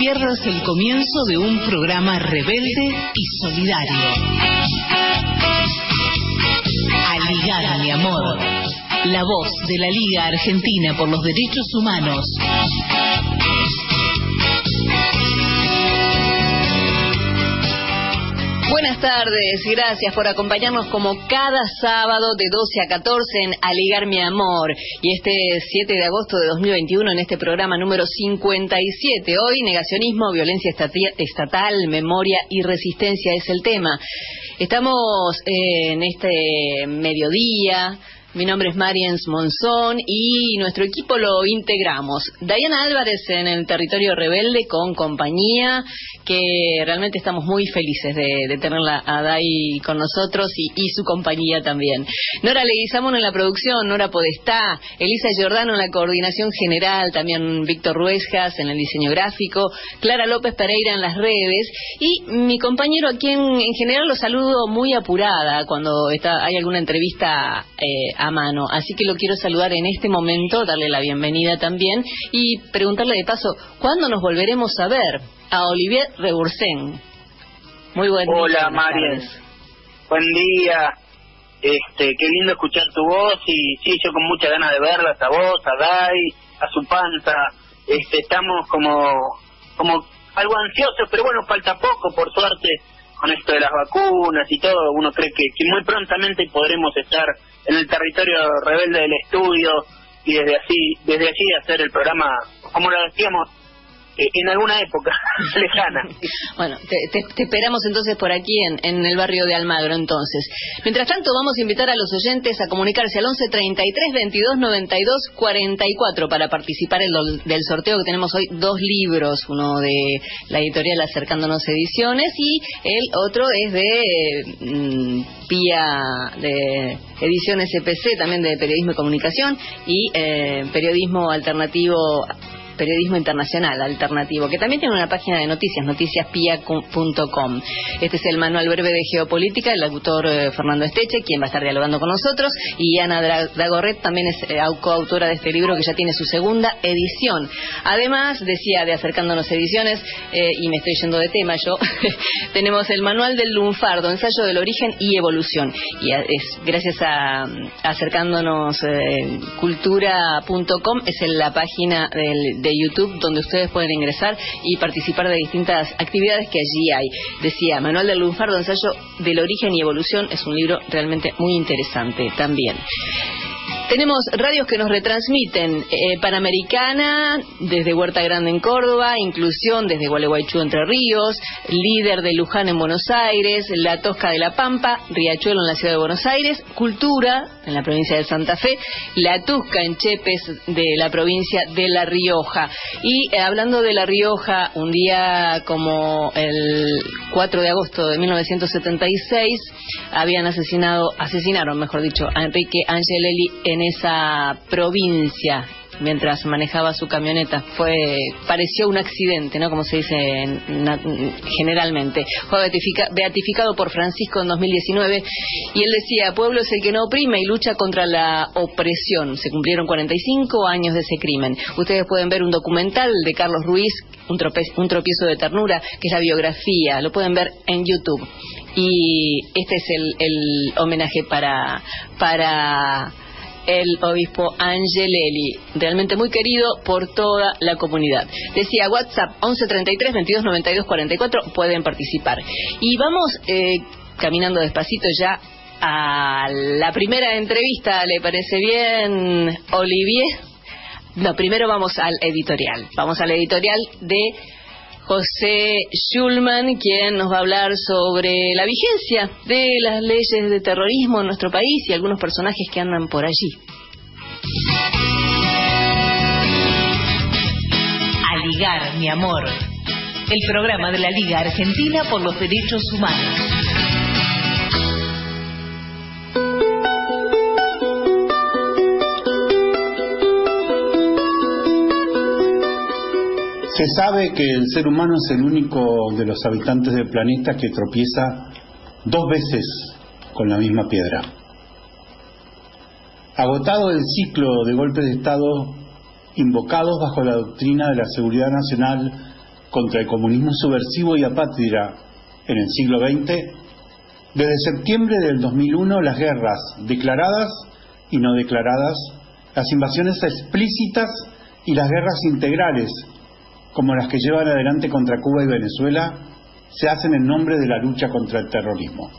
pierdas el comienzo de un programa rebelde y solidario. A ligar, mi amor. La voz de la Liga Argentina por los Derechos Humanos. Buenas tardes, gracias por acompañarnos como cada sábado de 12 a 14 en Aligar mi amor. Y este 7 de agosto de 2021 en este programa número 57. Hoy negacionismo, violencia estatal, memoria y resistencia es el tema. Estamos en este mediodía mi nombre es Mariens Monzón y nuestro equipo lo integramos. Diana Álvarez en el territorio rebelde con compañía, que realmente estamos muy felices de, tenerla a Dai con nosotros y, su compañía también. Nora Leguizamón en la producción, Nora Podestá, Elisa Giordano en la coordinación general, también Víctor Ruesjas en el diseño gráfico, Clara López Pereira en las redes y mi compañero a quien en general lo saludo muy apurada cuando está, hay alguna entrevista. Eh, a mano. Así que lo quiero saludar en este momento, darle la bienvenida también y preguntarle de paso, ¿cuándo nos volveremos a ver? A Olivier Rebursen. Muy buen día. Hola, Mariens. Buen día. Este, qué lindo escuchar tu voz y sí, yo con mucha ganas de verlas a vos, a Dai, a su panza. Este, estamos como como algo ansiosos, pero bueno, falta poco, por suerte, con esto de las vacunas y todo. Uno cree que, que muy prontamente podremos estar en el territorio rebelde del estudio y desde así desde allí hacer el programa como lo decíamos en alguna época lejana. Bueno, te, esperamos entonces por aquí en, el barrio de Almagro entonces. Mientras tanto vamos a invitar a los oyentes a comunicarse al 11 33 22 92 44 para participar del sorteo que tenemos hoy dos libros, uno de la editorial Acercándonos Ediciones y el otro es de mm, Pía de Ediciones EPC, también de Periodismo y Comunicación y eh, Periodismo Alternativo periodismo internacional alternativo, que también tiene una página de noticias, noticiaspia.com. Este es el manual breve de geopolítica del autor eh, Fernando Esteche, quien va a estar dialogando con nosotros, y Ana Dagorret también es eh, coautora de este libro que ya tiene su segunda edición. Además, decía de Acercándonos Ediciones, eh, y me estoy yendo de tema yo, tenemos el manual del lunfardo, ensayo del origen y evolución. Y es gracias a, Acercándonos cultura.com, es en la página del YouTube donde ustedes pueden ingresar y participar de distintas actividades que allí hay. Decía, Manual del Lunfardo, ensayo del origen y evolución, es un libro realmente muy interesante también. Tenemos radios que nos retransmiten eh, Panamericana desde Huerta Grande en Córdoba, Inclusión desde Gualeguaychú Entre Ríos, Líder de Luján en Buenos Aires, La Tosca de la Pampa, Riachuelo en la ciudad de Buenos Aires, Cultura en la provincia de Santa Fe, La Tusca en Chepes de la provincia de La Rioja. Y eh, hablando de La Rioja, un día como el 4 de agosto de 1976, habían asesinado, asesinaron, mejor dicho, a Enrique Angelelli en esa provincia mientras manejaba su camioneta. Fue pareció un accidente, ¿no? Como se dice generalmente. Fue beatificado por Francisco en 2019 y él decía, pueblo es el que no oprime y lucha contra la opresión. Se cumplieron 45 años de ese crimen. Ustedes pueden ver un documental de Carlos Ruiz, un, un tropiezo de ternura, que es la biografía. Lo pueden ver en YouTube. Y este es el, el homenaje para para el obispo Angelelli, realmente muy querido por toda la comunidad. Decía WhatsApp 1133 22 92 44, pueden participar. Y vamos eh, caminando despacito ya a la primera entrevista, ¿le parece bien, Olivier? No, primero vamos al editorial. Vamos al editorial de José Schulman, quien nos va a hablar sobre la vigencia de las leyes de terrorismo en nuestro país y algunos personajes que andan por allí. A ligar, mi amor. El programa de la Liga Argentina por los Derechos Humanos. Se sabe que el ser humano es el único de los habitantes del planeta que tropieza dos veces con la misma piedra. Agotado el ciclo de golpes de Estado invocados bajo la doctrina de la seguridad nacional contra el comunismo subversivo y apátrida en el siglo XX, desde septiembre del 2001 las guerras declaradas y no declaradas, las invasiones explícitas y las guerras integrales, como las que llevan adelante contra Cuba y Venezuela, se hacen en nombre de la lucha contra el terrorismo.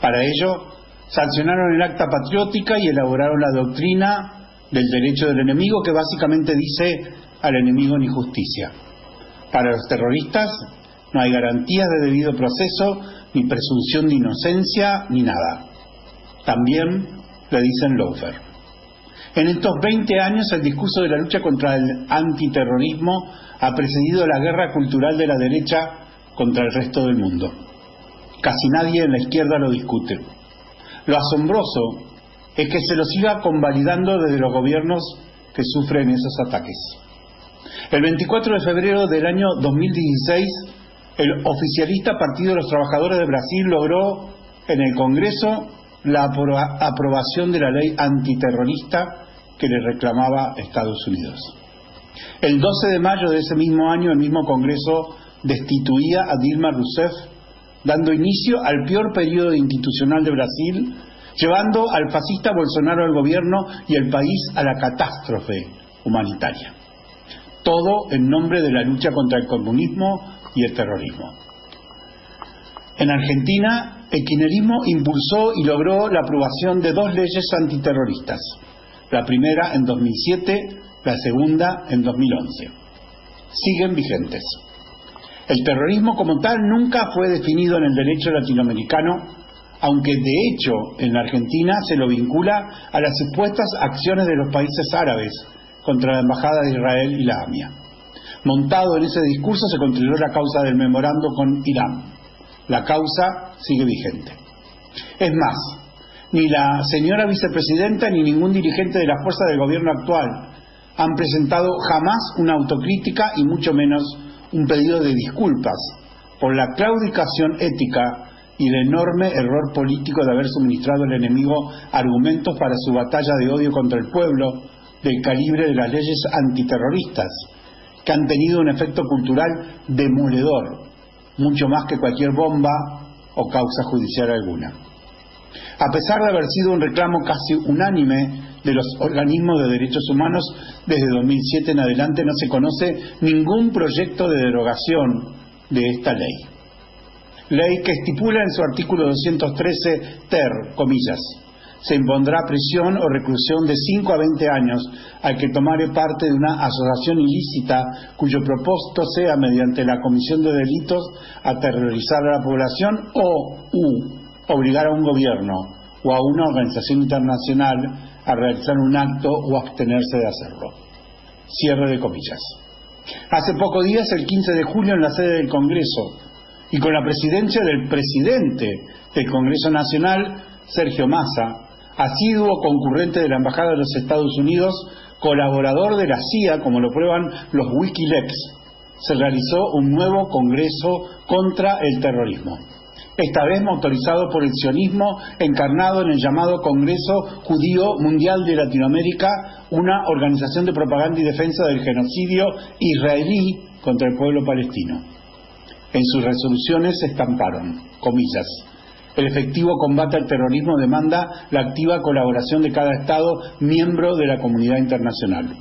Para ello, sancionaron el acta patriótica y elaboraron la doctrina del derecho del enemigo que básicamente dice al enemigo ni justicia. Para los terroristas no hay garantías de debido proceso, ni presunción de inocencia, ni nada. También le dicen loafer. En estos 20 años el discurso de la lucha contra el antiterrorismo ha precedido la guerra cultural de la derecha contra el resto del mundo. Casi nadie en la izquierda lo discute. Lo asombroso es que se lo siga convalidando desde los gobiernos que sufren esos ataques. El 24 de febrero del año 2016, el oficialista Partido de los Trabajadores de Brasil logró en el Congreso la aprobación de la ley antiterrorista que le reclamaba Estados Unidos. El 12 de mayo de ese mismo año, el mismo Congreso destituía a Dilma Rousseff, dando inicio al peor periodo institucional de Brasil, llevando al fascista Bolsonaro al gobierno y el país a la catástrofe humanitaria. Todo en nombre de la lucha contra el comunismo y el terrorismo. En Argentina, el kirchnerismo impulsó y logró la aprobación de dos leyes antiterroristas, la primera en 2007, la segunda en 2011. Siguen vigentes. El terrorismo como tal nunca fue definido en el derecho latinoamericano, aunque de hecho en la Argentina se lo vincula a las supuestas acciones de los países árabes contra la Embajada de Israel y la AMIA. Montado en ese discurso se construyó la causa del memorando con Irán. La causa sigue vigente. Es más, ni la señora vicepresidenta ni ningún dirigente de la fuerza del gobierno actual han presentado jamás una autocrítica y mucho menos un pedido de disculpas por la claudicación ética y el enorme error político de haber suministrado al enemigo argumentos para su batalla de odio contra el pueblo del calibre de las leyes antiterroristas, que han tenido un efecto cultural demoledor, mucho más que cualquier bomba o causa judicial alguna. A pesar de haber sido un reclamo casi unánime de los organismos de derechos humanos, desde 2007 en adelante no se conoce ningún proyecto de derogación de esta ley. Ley que estipula en su artículo 213 ter, comillas, se impondrá prisión o reclusión de 5 a 20 años al que tomare parte de una asociación ilícita cuyo propósito sea, mediante la comisión de delitos, aterrorizar a la población o u, obligar a un gobierno o a una organización internacional a realizar un acto o abstenerse de hacerlo. Cierre de comillas. Hace pocos días, el 15 de julio, en la sede del Congreso, y con la presidencia del presidente del Congreso Nacional, Sergio Massa, asiduo concurrente de la Embajada de los Estados Unidos, colaborador de la CIA, como lo prueban los Wikileaks, se realizó un nuevo Congreso contra el terrorismo esta vez motorizado por el sionismo encarnado en el llamado Congreso Judío Mundial de Latinoamérica, una organización de propaganda y defensa del genocidio israelí contra el pueblo palestino. En sus resoluciones se estamparon, comillas, el efectivo combate al terrorismo demanda la activa colaboración de cada Estado miembro de la comunidad internacional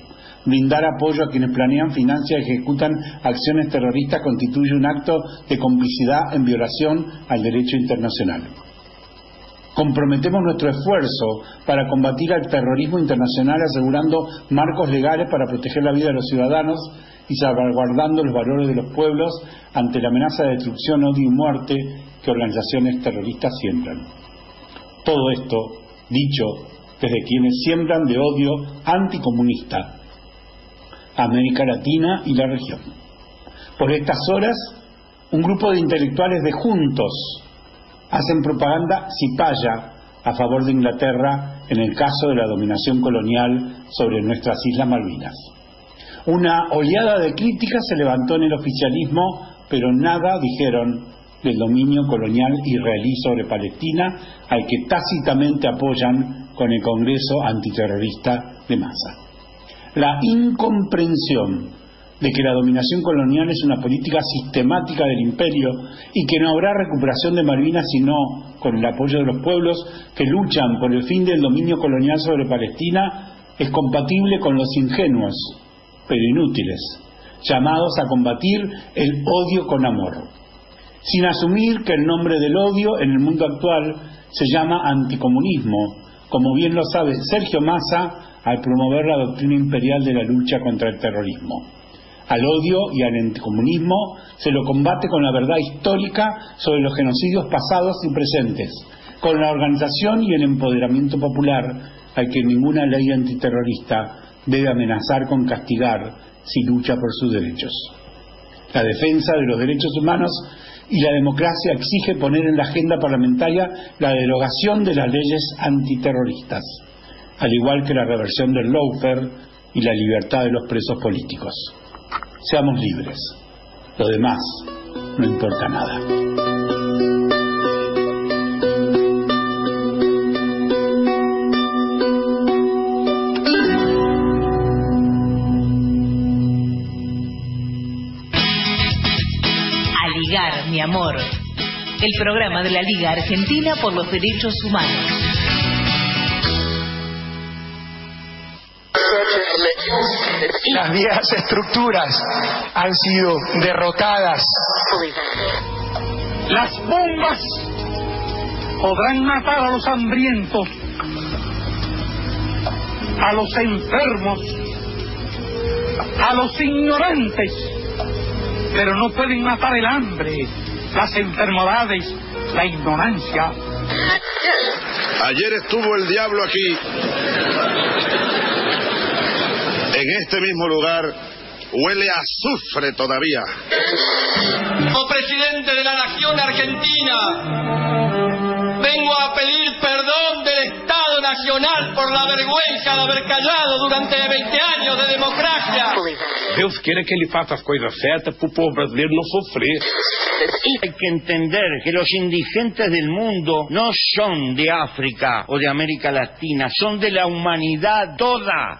brindar apoyo a quienes planean, financian y ejecutan acciones terroristas constituye un acto de complicidad en violación al derecho internacional. Comprometemos nuestro esfuerzo para combatir al terrorismo internacional asegurando marcos legales para proteger la vida de los ciudadanos y salvaguardando los valores de los pueblos ante la amenaza de destrucción, odio y muerte que organizaciones terroristas siembran. Todo esto dicho desde quienes siembran de odio anticomunista América Latina y la región. Por estas horas, un grupo de intelectuales de Juntos hacen propaganda cipaya a favor de Inglaterra en el caso de la dominación colonial sobre nuestras Islas Malvinas. Una oleada de críticas se levantó en el oficialismo, pero nada dijeron del dominio colonial israelí sobre Palestina, al que tácitamente apoyan con el Congreso Antiterrorista de Massa la incomprensión de que la dominación colonial es una política sistemática del imperio y que no habrá recuperación de Malvinas sino con el apoyo de los pueblos que luchan por el fin del dominio colonial sobre Palestina, es compatible con los ingenuos, pero inútiles, llamados a combatir el odio con amor, sin asumir que el nombre del odio en el mundo actual se llama anticomunismo, como bien lo sabe Sergio Massa al promover la doctrina imperial de la lucha contra el terrorismo. Al odio y al anticomunismo se lo combate con la verdad histórica sobre los genocidios pasados y presentes, con la organización y el empoderamiento popular al que ninguna ley antiterrorista debe amenazar con castigar si lucha por sus derechos. La defensa de los derechos humanos y la democracia exige poner en la agenda parlamentaria la derogación de las leyes antiterroristas, al igual que la reversión del lawfare y la libertad de los presos políticos. Seamos libres. Lo demás no importa nada. mi amor. El programa de la Liga Argentina por los Derechos Humanos. Las viejas estructuras han sido derrotadas. Las bombas podrán matar a los hambrientos, a los enfermos, a los ignorantes, pero no pueden matar el hambre, las enfermedades, la ignorancia. Ayer estuvo el diablo aquí. En este mismo lugar huele a azufre todavía. Como presidente de la nación argentina, vengo a pedir perdón del Estado Nacional por la vergüenza de haber callado durante 20 años de democracia. Deus quiere que ele faça as coisas certas para o povo brasileiro não sofrer. Hay que entender que los indigentes del mundo no son de África o de América Latina, son de la humanidad toda.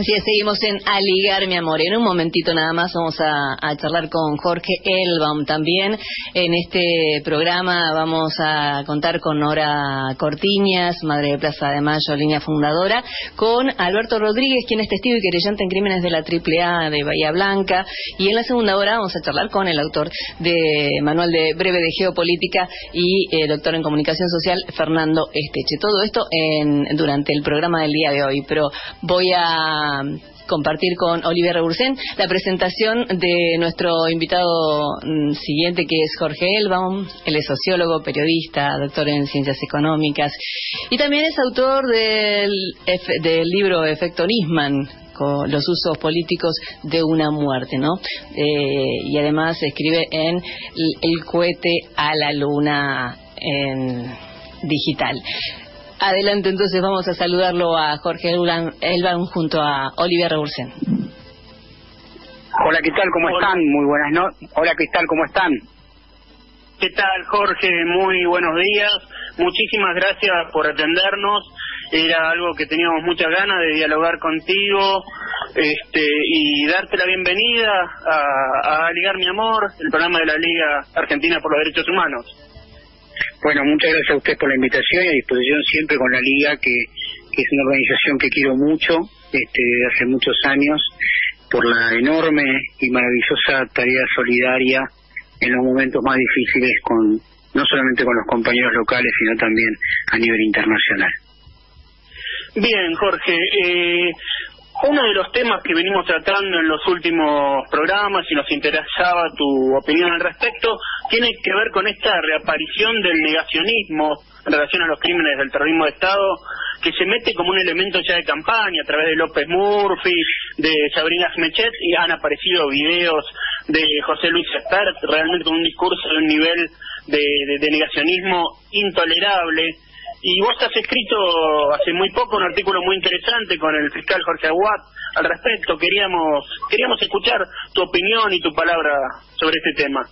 Así seguimos en Aligar, mi amor. En un momentito nada más vamos a, charlar con Jorge Elbaum también. En este programa vamos a contar con Nora Cortiñas, madre de Plaza de Mayo, línea fundadora, con Alberto Rodríguez, quien es testigo y querellante en crímenes de la AAA de Bahía Blanca. Y en la segunda hora vamos a charlar con el autor de Manual de Breve de Geopolítica y eh, doctor en Comunicación Social, Fernando Esteche. Todo esto en, durante el programa del día de hoy. Pero voy a compartir con Olivier Rebursen la presentación de nuestro invitado mm, siguiente que es Jorge Elbaum. Él es sociólogo, periodista, doctor en ciencias económicas y también es autor del, del libro Efecto Nisman, los usos políticos de una muerte, ¿no? Eh, y además escribe en El cohete a la luna en digital. Adelante, entonces vamos a saludarlo a Jorge Elban junto a Oliver Rebursen. Hola, ¿qué tal? ¿Cómo están? Muy buenas noches. Hola, ¿qué tal? ¿Cómo están? ¿Qué tal, Jorge? Muy buenos días. Muchísimas gracias por atendernos. Era algo que teníamos muchas ganas de dialogar contigo este, y darte la bienvenida a, a Ligar Mi Amor, el programa de la Liga Argentina por los Derechos Humanos. Bueno, muchas gracias a usted por la invitación y a disposición siempre con la Liga, que, es una organización que quiero mucho, este, hace muchos años, por la enorme y maravillosa tarea solidaria en los momentos más difíciles con no solamente con los compañeros locales, sino también a nivel internacional. Bien, Jorge. Eh, uno de los temas que venimos tratando en los últimos programas y nos interesaba tu opinión al respecto tiene que ver con esta reaparición del negacionismo en relación a los crímenes del terrorismo de Estado que se mete como un elemento ya de campaña a través de López Murphy, de Sabrina Smechet y han aparecido videos de José Luis Espert realmente con un discurso de un nivel de negacionismo intolerable y vos has escrito hace muy poco un artículo muy interesante con el fiscal Jorge Aguat al respecto. Queríamos queríamos escuchar tu opinión y tu palabra sobre este tema.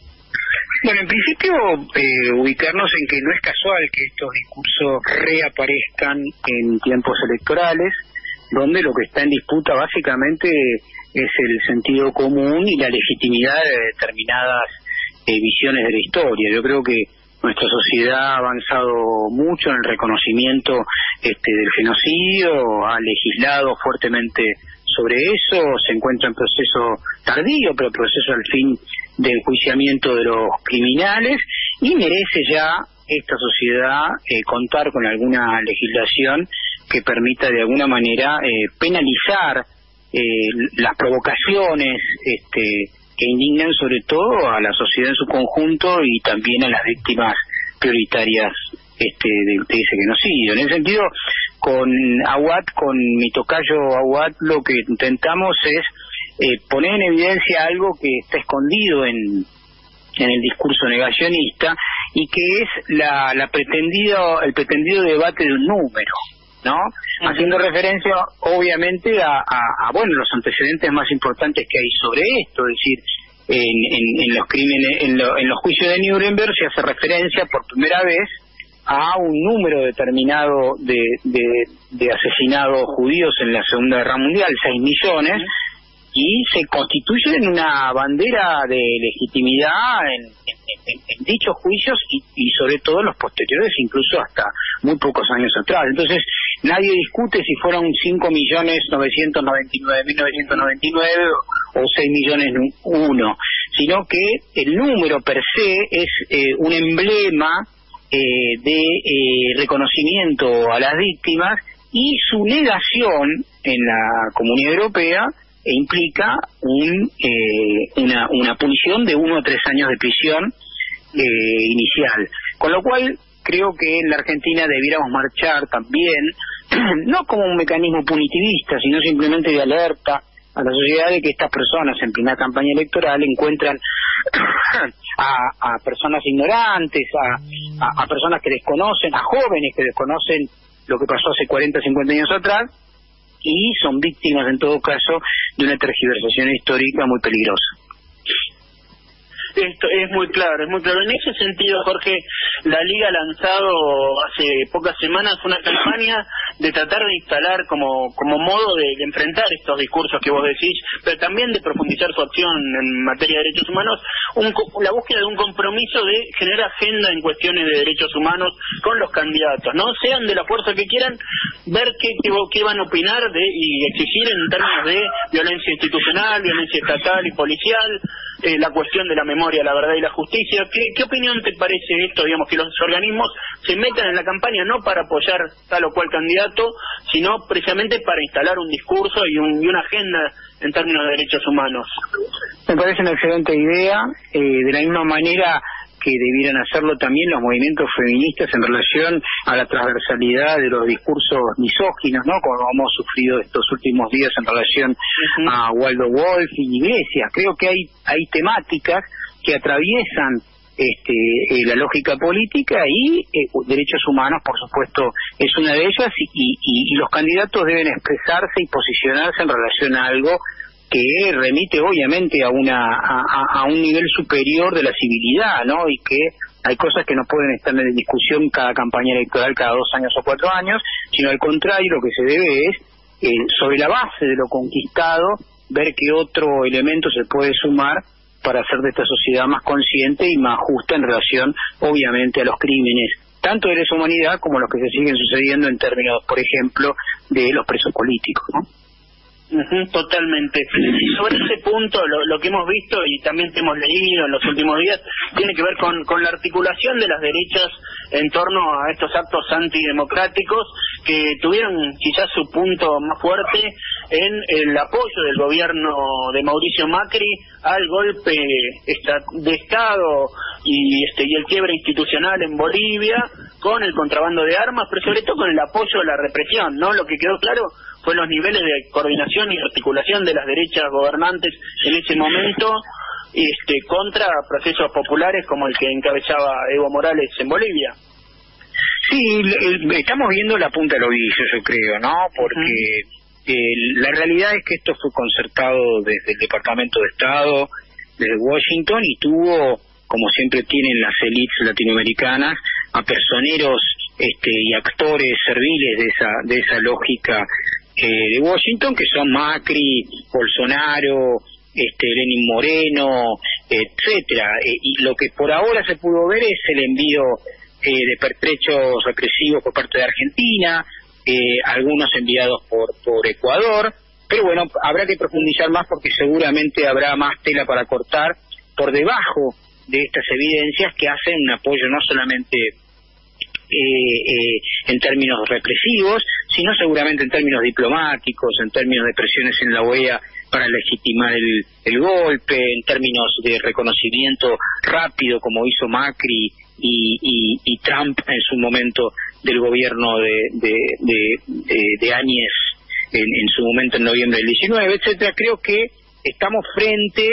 Bueno, en principio eh, ubicarnos en que no es casual que estos discursos reaparezcan en tiempos electorales, donde lo que está en disputa básicamente es el sentido común y la legitimidad de determinadas eh, visiones de la historia. Yo creo que nuestra sociedad ha avanzado mucho en el reconocimiento este, del genocidio, ha legislado fuertemente sobre eso, se encuentra en proceso tardío, pero proceso al fin del enjuiciamiento de los criminales y merece ya esta sociedad eh, contar con alguna legislación que permita de alguna manera eh, penalizar eh, las provocaciones este, que indignan sobre todo a la sociedad en su conjunto y también a las víctimas prioritarias este, de, ese genocidio. En ese sentido, con Aguat, con mi tocayo Aguat, lo que intentamos es eh, poner en evidencia algo que está escondido en, en el discurso negacionista y que es la, la pretendida, el pretendido debate de un número. ¿no? Haciendo referencia, obviamente, a, a, bueno los antecedentes más importantes que hay sobre esto, es decir, en, en, los crímenes, en, en los juicios de Nuremberg se hace referencia por primera vez a un número determinado de, de, asesinados judíos en la Segunda Guerra Mundial, 6 millones, y se constituye en una bandera de legitimidad en, dichos juicios y, sobre todo los posteriores, incluso hasta muy pocos años atrás. Entonces, nadie discute si fueron 5.999.999 o 6 millones uno, sino que el número per se es eh, un emblema eh, de eh, reconocimiento a las víctimas y su negación en la Comunidad Europea implica un, una, una punición de uno o tres años de prisión inicial. Con lo cual, creo que en la Argentina debiéramos marchar también, no como un mecanismo punitivista, sino simplemente de alerta a la sociedad de que estas personas en plena campaña electoral encuentran a, personas ignorantes, a, a, personas que desconocen, a jóvenes que desconocen lo que pasó hace 40, 50 años atrás y son víctimas en todo caso de una tergiversación histórica muy peligrosa. Esto es muy claro, es muy claro. En ese sentido, Jorge, la Liga ha lanzado hace pocas semanas una campaña de tratar de instalar como, como modo de, enfrentar estos discursos que vos decís, pero también de profundizar su acción en materia de derechos humanos, la búsqueda de un compromiso de generar agenda en cuestiones de derechos humanos con los candidatos, ¿no? Sean de la fuerza que quieran, ver qué, qué, van a opinar de, y exigir en términos de violencia institucional, violencia estatal y policial, eh, la cuestión de la memoria, la verdad y la justicia. ¿Qué, ¿Qué opinión te parece esto, digamos, que los organismos se metan en la campaña no para apoyar tal o cual candidato, sino precisamente para instalar un discurso y, un, y una agenda en términos de derechos humanos? Me parece una excelente idea. Eh, de la misma manera, que debieran hacerlo también los movimientos feministas en relación a la transversalidad de los discursos misóginos, ¿no? Como hemos sufrido estos últimos días en relación a Waldo Wolf y Iglesias. Creo que hay, hay temáticas que atraviesan este, eh, la lógica política y eh, derechos humanos, por supuesto, es una de ellas y, y, los candidatos deben expresarse y posicionarse en relación a algo que remite obviamente a una a, un nivel superior de la civilidad, ¿no? Y que hay cosas que no pueden estar en discusión cada campaña electoral cada dos años o cuatro años, sino al contrario, lo que se debe es, eh, sobre la base de lo conquistado, ver qué otro elemento se puede sumar para hacer de esta sociedad más consciente y más justa en relación, obviamente, a los crímenes, tanto de lesa humanidad como los que se siguen sucediendo en términos, por ejemplo, de los presos políticos, ¿no? Totalmente. Sobre ese punto, lo, que hemos visto y también te hemos leído en los últimos días, tiene que ver con, con la articulación de las derechas en torno a estos actos antidemocráticos que tuvieron quizás su punto más fuerte en el apoyo del gobierno de Mauricio Macri al golpe de Estado y, este, y el quiebre institucional en Bolivia con el contrabando de armas, pero sobre todo con el apoyo a la represión, ¿no? Lo que quedó claro fue los niveles de coordinación y articulación de las derechas gobernantes en ese momento este, contra procesos populares como el que encabezaba Evo Morales en Bolivia. Sí, estamos viendo la punta del ovillo, yo creo, ¿no? Porque eh, la realidad es que esto fue concertado desde el Departamento de Estado, desde Washington, y tuvo, como siempre tienen las élites latinoamericanas, a personeros este, y actores serviles de esa, de esa lógica eh, de Washington, que son Macri, Bolsonaro, este, Lenin Moreno, etcétera. Eh, y lo que por ahora se pudo ver es el envío eh, de pertrechos represivos por parte de Argentina, eh, algunos enviados por, por Ecuador, pero bueno, habrá que profundizar más porque seguramente habrá más tela para cortar por debajo de estas evidencias que hacen un apoyo no solamente en términos represivos, sino seguramente en términos diplomáticos, en términos de presiones en la OEA para legitimar el, el golpe, en términos de reconocimiento rápido como hizo Macri y, y, Trump en su momento del gobierno de, de, de, de, Áñez en, en, su momento en noviembre del 19, etcétera, creo que estamos frente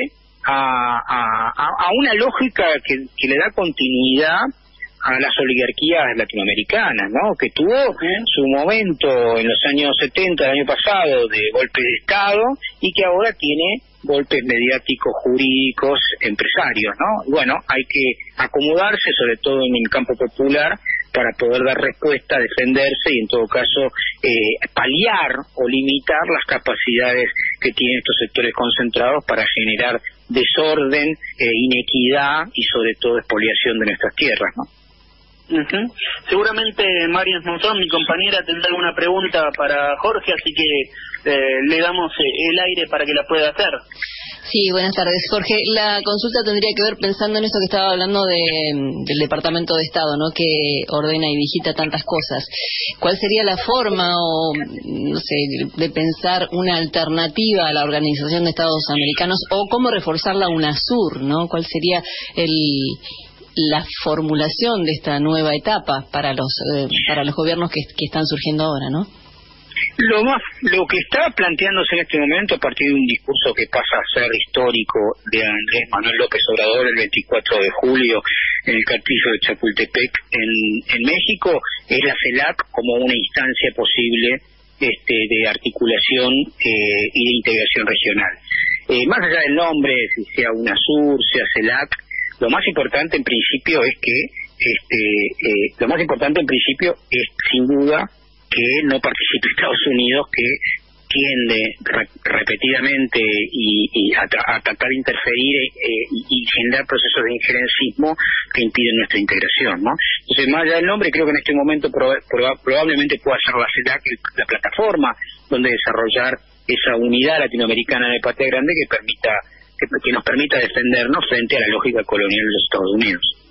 a, a, una lógica que le da continuidad a las oligarquías latinoamericanas, ¿no? Que tuvo su momento en los años 70 del año pasado de golpe de Estado y que ahora tiene golpes mediáticos, jurídicos, empresarios, ¿no? Bueno, hay que acomodarse, sobre todo en el campo popular, para poder dar respuesta, defenderse y en todo caso eh, paliar o limitar las capacidades que tienen estos sectores concentrados para generar desorden, eh, inequidad y sobre todo expoliación de nuestras tierras, ¿no? Seguramente María Monzón, mi compañera, tendrá alguna pregunta para Jorge, así que eh, le damos eh, el aire para que la pueda hacer. Sí, buenas tardes, Jorge. La consulta tendría que ver pensando en esto que estaba hablando de, del Departamento de Estado, ¿no? Que ordena y digita tantas cosas. ¿Cuál sería la forma o, no sé, de pensar una alternativa a la Organización de Estados Americanos o cómo reforzar la UNASUR, ¿no? ¿Cuál sería el la formulación de esta nueva etapa para los eh, para los gobiernos que, están surgiendo ahora, ¿no? Lo más, lo que está planteándose en este momento a partir de un discurso que pasa a ser histórico de Andrés Manuel López Obrador el 24 de julio en el castillo de Chapultepec en, en México es la CELAC como una instancia posible este, de articulación eh, y de integración regional. Eh, más allá del nombre, si sea UNASUR, sea CELAC, lo más importante en principio es que, este, eh, lo más importante en principio es sin duda que no participe Estados Unidos, que tiende repetidamente y, a, tratar de interferir eh, y, generar procesos de injerencismo que impiden nuestra integración, ¿no? Entonces, más allá del nombre, creo que en este momento probablemente pueda ser la CELAC la plataforma donde desarrollar esa unidad latinoamericana de patria grande que permita que, nos permita defendernos frente a la lógica colonial de los Estados Unidos.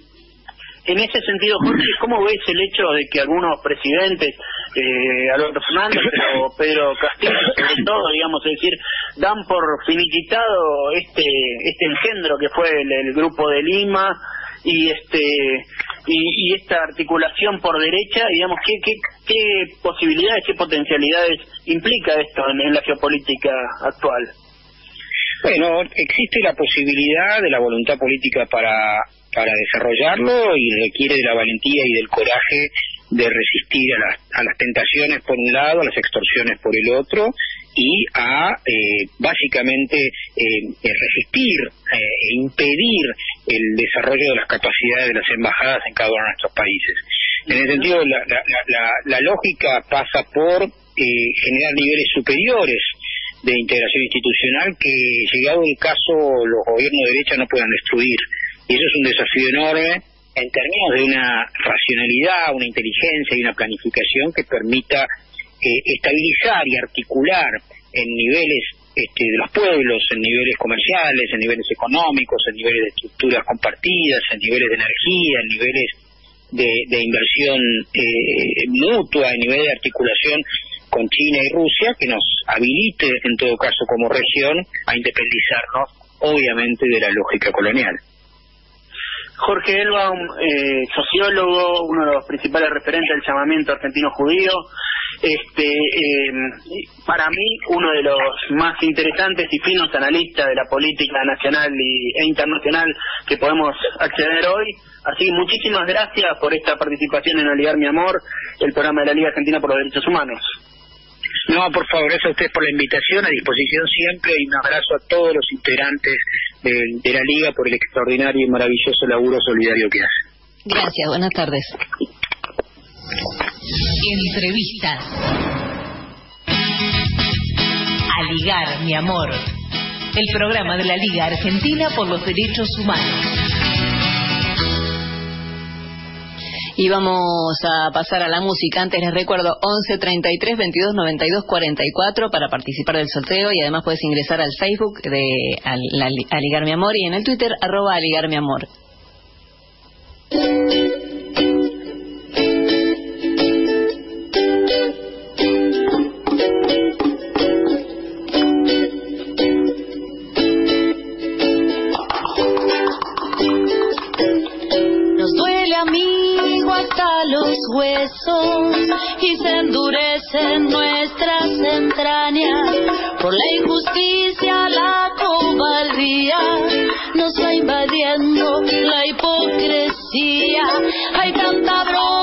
En ese sentido, Jorge, ¿cómo ves el hecho de que algunos presidentes, eh, Alberto Fernández o Pedro Castillo, sobre todo, digamos, es decir, dan por finiquitado este este engendro que fue el, grupo de Lima y este y, esta articulación por derecha, digamos, ¿qué, qué, qué posibilidades, qué potencialidades implica esto en la geopolítica actual? Bueno, existe la posibilidad de la voluntad política para, para desarrollarlo y requiere de la valentía y del coraje de resistir a las, a las tentaciones por un lado, a las extorsiones por el otro y a eh, básicamente eh, resistir e impedir el desarrollo de las capacidades de las embajadas en cada uno de nuestros países. En ese sentido, la, la, la, la lógica pasa por generar niveles superiores de integración institucional que, llegado el caso, los gobiernos de derecha no puedan destruir. Y eso es un desafío enorme en términos de una racionalidad, una inteligencia y una planificación que permita eh, estabilizar y articular en niveles este, de los pueblos, en niveles comerciales, en niveles económicos, en niveles de estructuras compartidas, en niveles de energía, en niveles de, de inversión eh, mutua, en niveles de articulación con China y Rusia que nos habilite, en todo caso, como región, a independizarnos, obviamente, de la lógica colonial. Jorge Elbaum, eh, sociólogo, uno de los principales referentes del llamamiento argentino judío. Este, eh, para mí, uno de los más interesantes y finos analistas de la política nacional y, e internacional que podemos acceder hoy. Así muchísimas gracias por esta participación en Aligar Mi Amor, el programa de la Liga Argentina por los Derechos Humanos. No, por favor, gracias a ustedes por la invitación, a disposición siempre y un abrazo a todos los integrantes de, de la Liga por el extraordinario y maravilloso laburo solidario que hacen. Gracias, buenas tardes. Entrevistas. A ligar, mi amor. El programa de la Liga Argentina por los Derechos Humanos. Y vamos a pasar a la música. Antes les recuerdo 11 33 22 92 44 para participar del sorteo y además puedes ingresar al Facebook de al, Aligar Mi Amor y en el Twitter arroba Aligar Mi Amor. Los huesos y se endurecen nuestras entrañas por la injusticia, la cobardía nos va invadiendo la hipocresía. Hay tanta bronca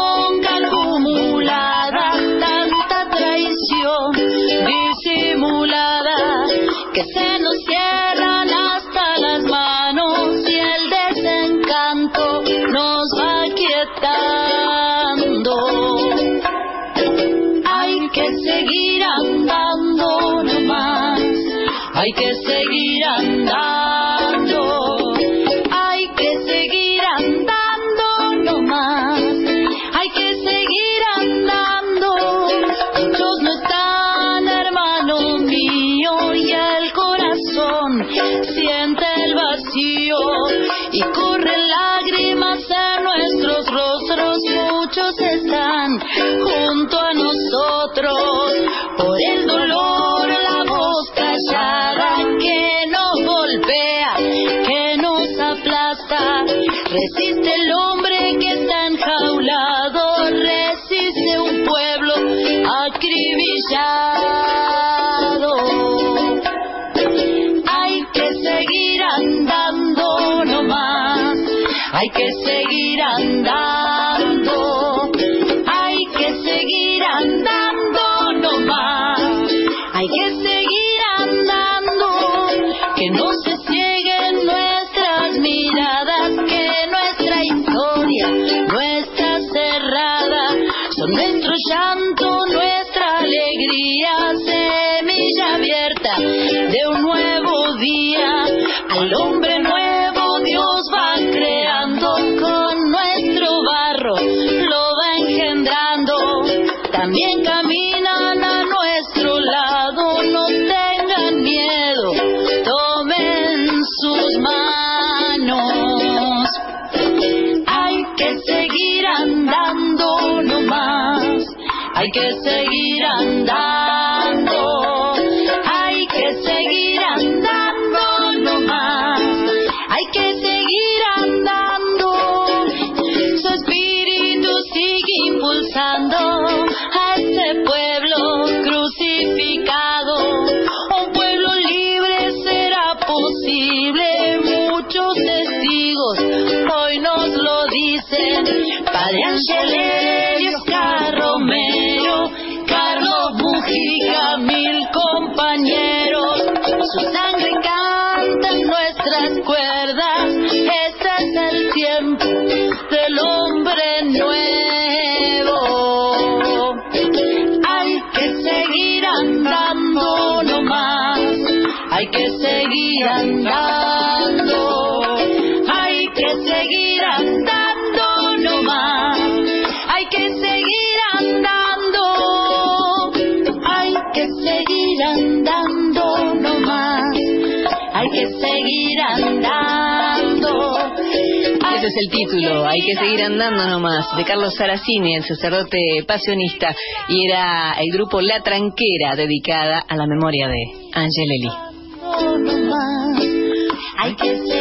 es el título, hay que seguir andando nomás, de Carlos Saracini, el sacerdote pasionista, y era el grupo La Tranquera, dedicada a la memoria de más. Hay que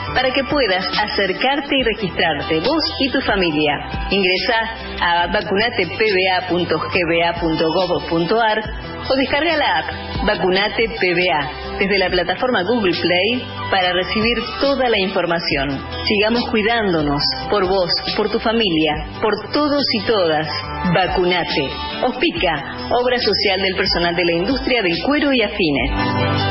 para que puedas acercarte y registrarte vos y tu familia. Ingresa a vacunatepba.gba.gov.ar o descarga la app Vacunate PBA desde la plataforma Google Play para recibir toda la información. Sigamos cuidándonos por vos, por tu familia, por todos y todas. Vacunate. Ospica, obra social del personal de la industria del cuero y afines.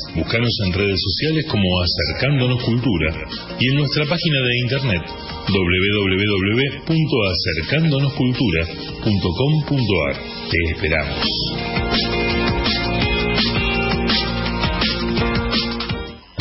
Búscanos en redes sociales como Acercándonos Cultura y en nuestra página de internet www.acercándonoscultura.com.ar. Te esperamos.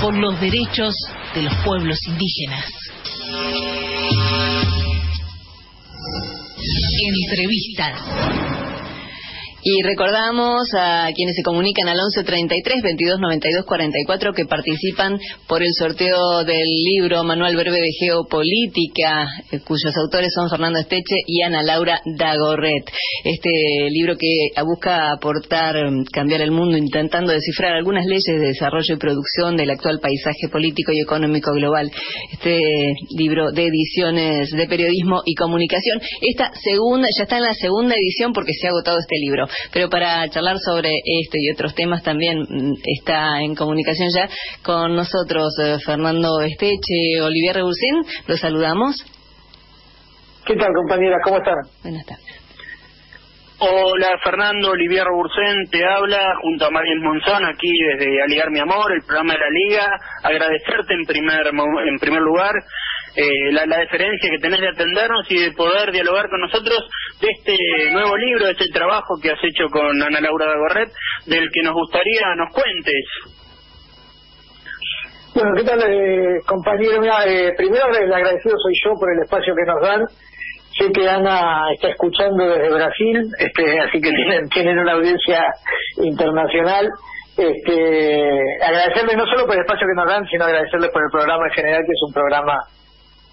Por los derechos de los pueblos indígenas. Entrevistas. Y recordamos a quienes se comunican al 11 33 22 92 44 que participan por el sorteo del libro Manual Breve de Geopolítica, eh, cuyos autores son Fernando Esteche y Ana Laura Dagorret. Este libro que busca aportar, mm, cambiar el mundo, intentando descifrar algunas leyes de desarrollo y producción del actual paisaje político y económico global. Este libro de ediciones de periodismo y comunicación. Esta segunda, ya está en la segunda edición porque se ha agotado este libro pero para charlar sobre esto y otros temas también mm, está en comunicación ya con nosotros eh, Fernando Esteche, Olivier Rebulcín, los saludamos. ¿Qué tal compañera? ¿Cómo están? Buenas tardes. Hola Fernando, Olivier Bursen te habla junto a Mariel Monzón aquí desde Aligar Mi Amor, el programa de la Liga. Agradecerte en primer, en primer lugar eh, la, la deferencia que tenés de atendernos y de poder dialogar con nosotros de este nuevo libro, de este trabajo que has hecho con Ana Laura Dagorret, del que nos gustaría nos cuentes. Bueno, ¿qué tal, eh, compañero? Eh, primero el agradecido soy yo por el espacio que nos dan. Sé que Ana está escuchando desde Brasil, este, así que tienen, tienen una audiencia internacional. Este, agradecerles no solo por el espacio que nos dan, sino agradecerles por el programa en general, que es un programa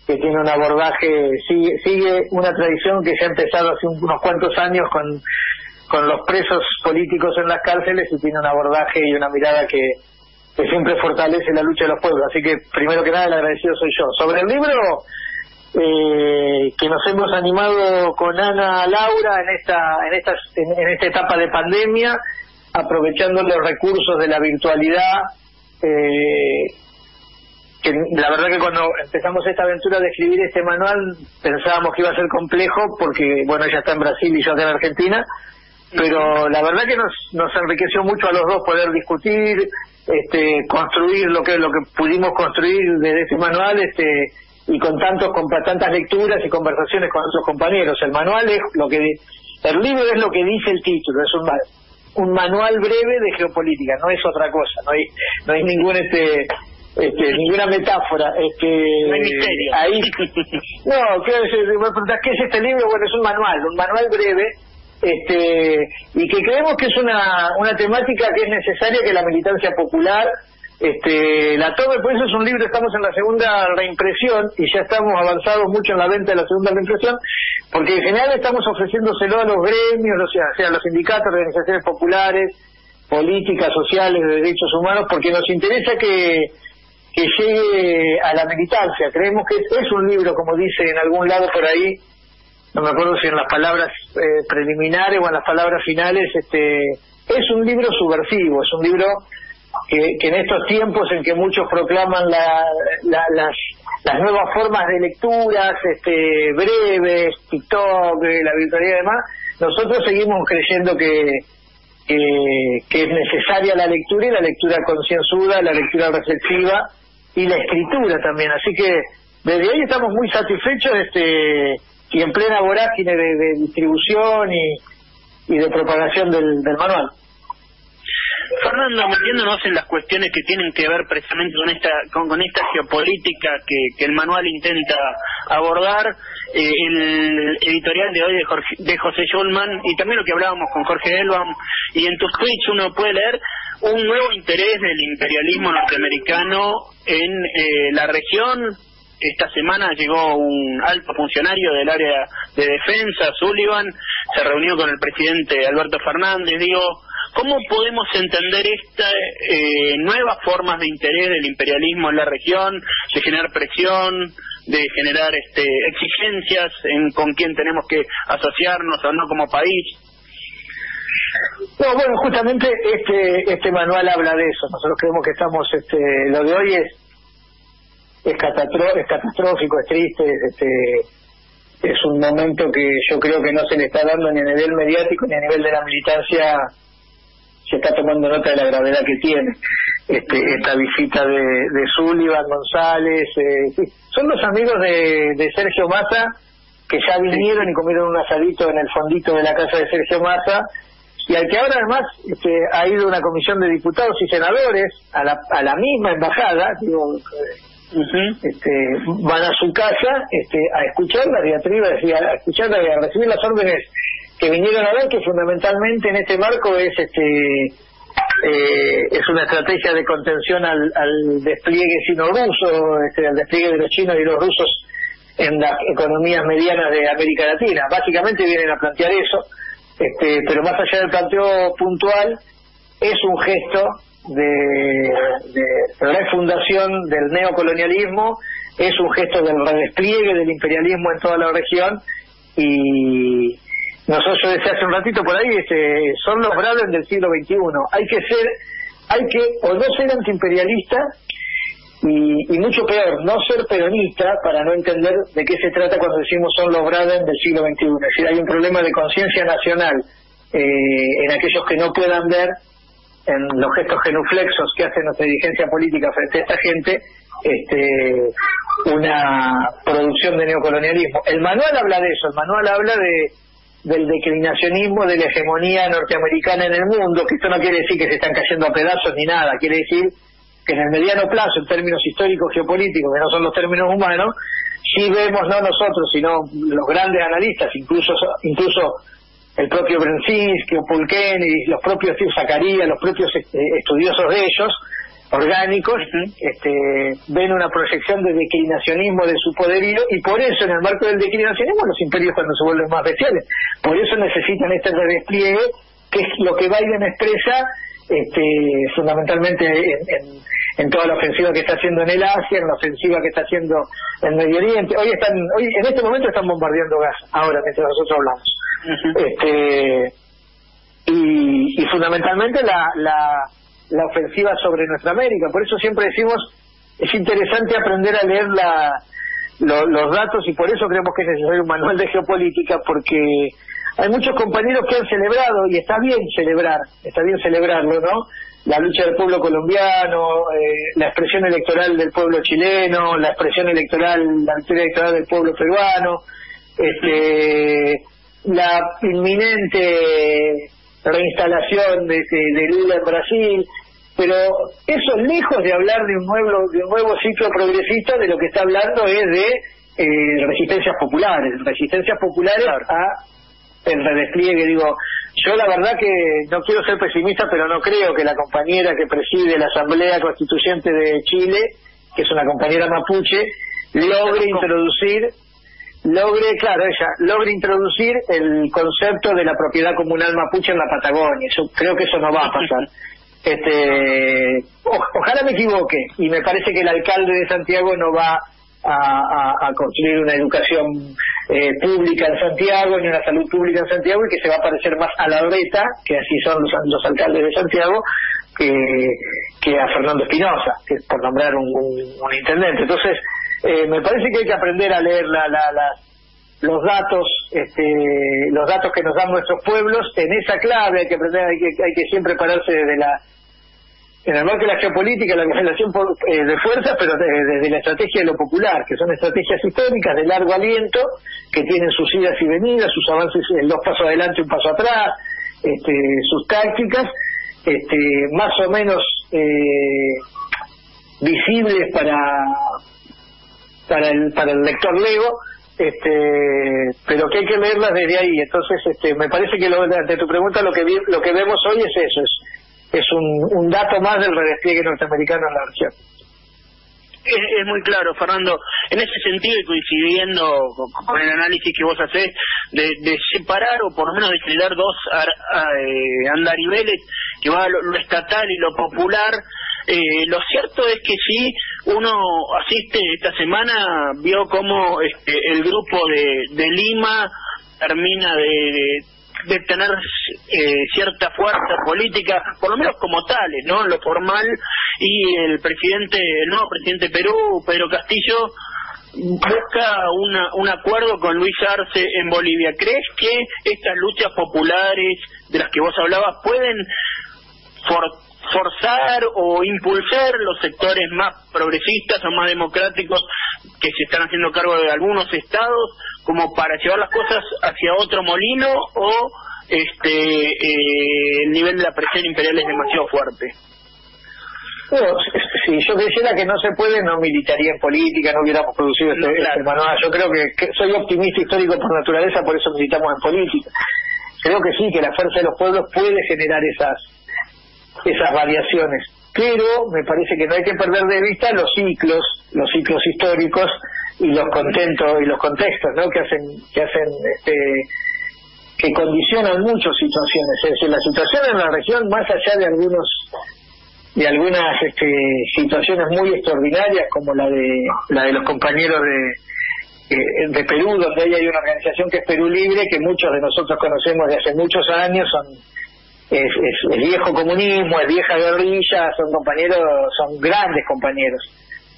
que tiene un abordaje, sigue, sigue una tradición que se ha empezado hace unos cuantos años con, con los presos políticos en las cárceles y tiene un abordaje y una mirada que, que siempre fortalece la lucha de los pueblos. Así que, primero que nada, el agradecido soy yo. Sobre el libro, eh, que nos hemos animado con Ana Laura en esta, en esta, en esta etapa de pandemia, aprovechando los recursos de la virtualidad. Eh, que la verdad que cuando empezamos esta aventura de escribir este manual pensábamos que iba a ser complejo porque, bueno, ella está en Brasil y yo acá en Argentina, pero la verdad que nos, nos enriqueció mucho a los dos poder discutir, este, construir lo que lo que pudimos construir desde ese manual, este, y con tantos con tantas lecturas y conversaciones con nuestros compañeros. El manual es lo que el libro es lo que dice el título, es un un manual breve de geopolítica, no es otra cosa, no hay no hay ningún este este, ninguna metáfora. Este, no hay misterio. Ahí, no, ¿qué, ¿qué es este libro? Bueno, es un manual, un manual breve este, y que creemos que es una, una temática que es necesaria que la militancia popular este, la tome, por eso es un libro, estamos en la segunda reimpresión y ya estamos avanzados mucho en la venta de la segunda reimpresión, porque en general estamos ofreciéndoselo a los gremios, o sea, sea a los sindicatos, organizaciones populares, políticas, sociales, de derechos humanos, porque nos interesa que, que llegue a la militancia. Creemos que es un libro, como dice en algún lado por ahí, no me acuerdo si en las palabras eh, preliminares o en las palabras finales, este, es un libro subversivo, es un libro que, que en estos tiempos en que muchos proclaman la, las, las nuevas formas de lecturas, este, breves, TikTok, eh, la virtualidad y demás, nosotros seguimos creyendo que, que, que es necesaria la lectura y la lectura concienzuda, la lectura reflexiva y la escritura también. Así que desde ahí estamos muy satisfechos este y en plena vorágine de, distribución y, y de propagación del, manual. Fernando, metiéndonos en las cuestiones que tienen que ver precisamente con esta con, esta geopolítica que, que, el manual intenta abordar, eh, el editorial de hoy de, de José Schulman y también lo que hablábamos con Jorge Elbaum y en tus tweets uno puede leer un nuevo interés del imperialismo norteamericano en eh, la región. Esta semana llegó un alto funcionario del área de defensa, Sullivan, se reunió con el presidente Alberto Fernández. Digo, ¿cómo podemos entender estas eh, nuevas formas de interés del imperialismo en la región, de generar presión, de generar este, exigencias en con quién tenemos que asociarnos o no como país? No, bueno, justamente este este manual habla de eso. Nosotros creemos que estamos, este, lo de hoy es es, es catastrófico, es triste, este, es un momento que yo creo que no se le está dando ni a nivel mediático ni a nivel de la militancia se está tomando nota de la gravedad que tiene. Este, esta visita de, de Sullivan, González, eh, son los amigos de, de Sergio Massa que ya vinieron y comieron un asadito en el fondito de la casa de Sergio Massa y al que ahora además este, ha ido una comisión de diputados y senadores a la, a la misma embajada, digo, este, van a su casa este, a escuchar la diatriba, a escuchar, a recibir las órdenes que vinieron a ver, que fundamentalmente en este marco es este eh, es una estrategia de contención al, al despliegue sino-ruso, este, al despliegue de los chinos y los rusos en las economías medianas de América Latina. Básicamente vienen a plantear eso este, pero más allá del planteo puntual, es un gesto de, de refundación del neocolonialismo, es un gesto del redespliegue del imperialismo en toda la región y nosotros yo decía hace un ratito por ahí, este, son los grados del siglo XXI. Hay que ser, hay que o no ser antiimperialista y, y, mucho peor, no ser peronista para no entender de qué se trata cuando decimos son los Braden del siglo XXI. Es decir, hay un problema de conciencia nacional eh, en aquellos que no puedan ver en los gestos genuflexos que hace nuestra dirigencia política frente a esta gente este, una producción de neocolonialismo. El manual habla de eso, el manual habla de del declinacionismo de la hegemonía norteamericana en el mundo, que esto no quiere decir que se están cayendo a pedazos ni nada, quiere decir que en el mediano plazo, en términos históricos geopolíticos, que no son los términos humanos, sí vemos, no nosotros, sino los grandes analistas, incluso incluso el propio Brzezinski o y los propios Zacarías, los propios este, estudiosos de ellos, orgánicos, este, ven una proyección de declinacionismo de su poderío y por eso en el marco del declinacionismo los imperios cuando se vuelven más bestiales, por eso necesitan este redespliegue que es lo que Biden expresa este, fundamentalmente en, en, toda la ofensiva que está haciendo en el Asia, en la ofensiva que está haciendo en Medio Oriente. Hoy están, hoy en este momento están bombardeando gas, ahora mientras nosotros hablamos. este, y, y fundamentalmente la, la, la ofensiva sobre nuestra América. Por eso siempre decimos, es interesante aprender a leer la, los datos y por eso creemos que es necesario un manual de geopolítica porque hay muchos compañeros que han celebrado y está bien celebrar, está bien celebrarlo, ¿no? La lucha del pueblo colombiano, eh, la expresión electoral del pueblo chileno, la expresión electoral, la victoria electoral del pueblo peruano, este, la inminente reinstalación de, de Lula en Brasil, pero eso lejos de hablar de un nuevo de un nuevo ciclo progresista de lo que está hablando es de eh, resistencias populares resistencias populares a el redespliegue digo yo la verdad que no quiero ser pesimista pero no creo que la compañera que preside la asamblea constituyente de Chile que es una compañera mapuche logre introducir logre, claro, ella logre introducir el concepto de la propiedad comunal mapuche en la Patagonia. Yo creo que eso no va a pasar. Este, ojalá me equivoque y me parece que el alcalde de Santiago no va a, construir una educación eh, pública en Santiago ni una salud pública en Santiago y que se va a parecer más a la Breta, que así son los, alcaldes de Santiago, que, a Fernando Espinosa, que por nombrar un, intendente. Entonces, eh, me parece que hay que aprender a leer la, la, los datos este, los datos que nos dan nuestros pueblos en esa clave hay que aprender hay que, hay que siempre pararse desde la en el marco de la geopolítica, la relación eh, de fuerzas, pero desde la estrategia de lo popular, que son estrategias históricas de largo aliento, que tienen sus idas y venidas, sus avances dos pasos adelante, un paso atrás, este, sus tácticas, este, más o menos eh, visibles para para el para el lector lego este pero que hay que leerlas desde ahí. Entonces este me parece que lo, de tu pregunta lo que lo que vemos hoy es eso es es un, un dato más del redespliegue norteamericano en la región. Es, muy claro, Fernando. En ese sentido, y coincidiendo con, el análisis que vos hacés, de, de separar o por lo menos de generar dos eh, andariveles, que va lo, estatal y lo popular, eh, lo cierto es que sí, uno asiste esta semana, vio cómo este, el grupo de, de Lima termina de de tener eh, cierta fuerza política, por lo menos como tales, ¿no? lo formal, y el presidente, el nuevo presidente de Perú, Pedro Castillo, busca una, un acuerdo con Luis Arce en Bolivia. ¿Crees que estas luchas populares de las que vos hablabas pueden forzar o impulsar los sectores más progresistas o más democráticos que se están haciendo cargo de algunos estados como para llevar las cosas hacia otro molino o este eh, el nivel de la presión imperial es demasiado fuerte bueno, si yo creyera que no se puede, no militaría en política, no hubiéramos producido este, este manual. Yo creo que, soy optimista histórico por naturaleza, por eso militamos en política. Creo que sí, que la fuerza de los pueblos puede generar esas esas variaciones. Pero me parece que no hay que perder de vista los ciclos, los ciclos históricos y los contentos y los contextos, ¿no? Que hacen, que hacen, este, que condicionan muchas situaciones. Es decir, la situación en la región, más allá de algunos de algunas este, situaciones muy extraordinarias como la de la de los compañeros de eh, de Perú donde hay una organización que es Perú Libre que muchos de nosotros conocemos de hace muchos años son es, es, viejo comunismo, es vieja guerrilla, son compañeros, son grandes compañeros.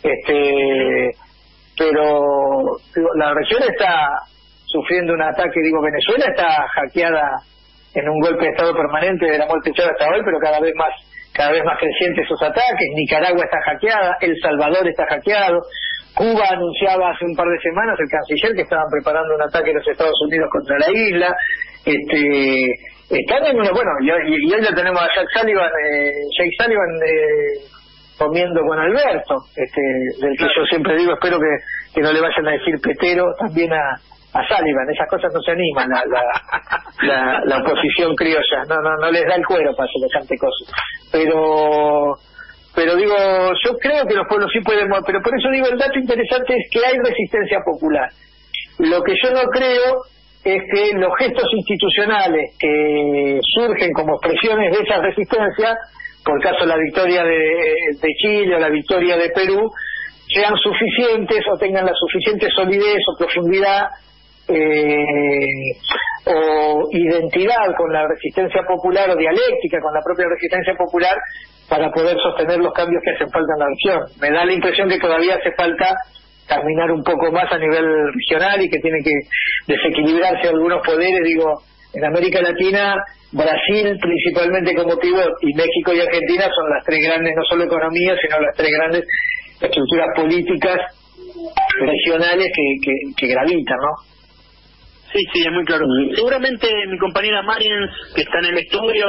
Este, pero la región está sufriendo un ataque, digo, Venezuela está hackeada en un golpe de estado permanente de la muerte echada hasta hoy, pero cada vez más cada vez más crecientes esos ataques, Nicaragua está hackeada, El Salvador está hackeado, Cuba anunciaba hace un par de semanas el canciller que estaban preparando un ataque de los Estados Unidos contra la isla, este están en una, bueno, y, hoy ya tenemos a Jack Sullivan, eh, Jake Sullivan eh, comiendo con Alberto, este, del que yo siempre digo, espero que, que no le vayan a decir petero también a, a Sullivan, esas cosas no se animan la, la, la, oposición criolla, no, no, no les da el cuero para semejante cosas. Pero pero digo, yo creo que los pueblos sí pueden, pero por eso digo, el dato interesante es que hay resistencia popular. Lo que yo no creo es que los gestos institucionales que surgen como expresiones de esa resistencia, por caso la victoria de, Chile o la victoria de Perú, sean suficientes o tengan la suficiente solidez o profundidad eh, o identidad con la resistencia popular o dialéctica con la propia resistencia popular para poder sostener los cambios que hacen falta en la región. Me da la impresión que todavía hace falta caminar un poco más a nivel regional y que tiene que desequilibrarse algunos poderes, digo, en América Latina, Brasil principalmente como pivot y México y Argentina son las tres grandes, no solo economías, sino las tres grandes estructuras políticas regionales que, que, que gravitan, ¿no? Sí, sí, es muy claro. Seguramente mi compañera Mariens, que está en el estudio,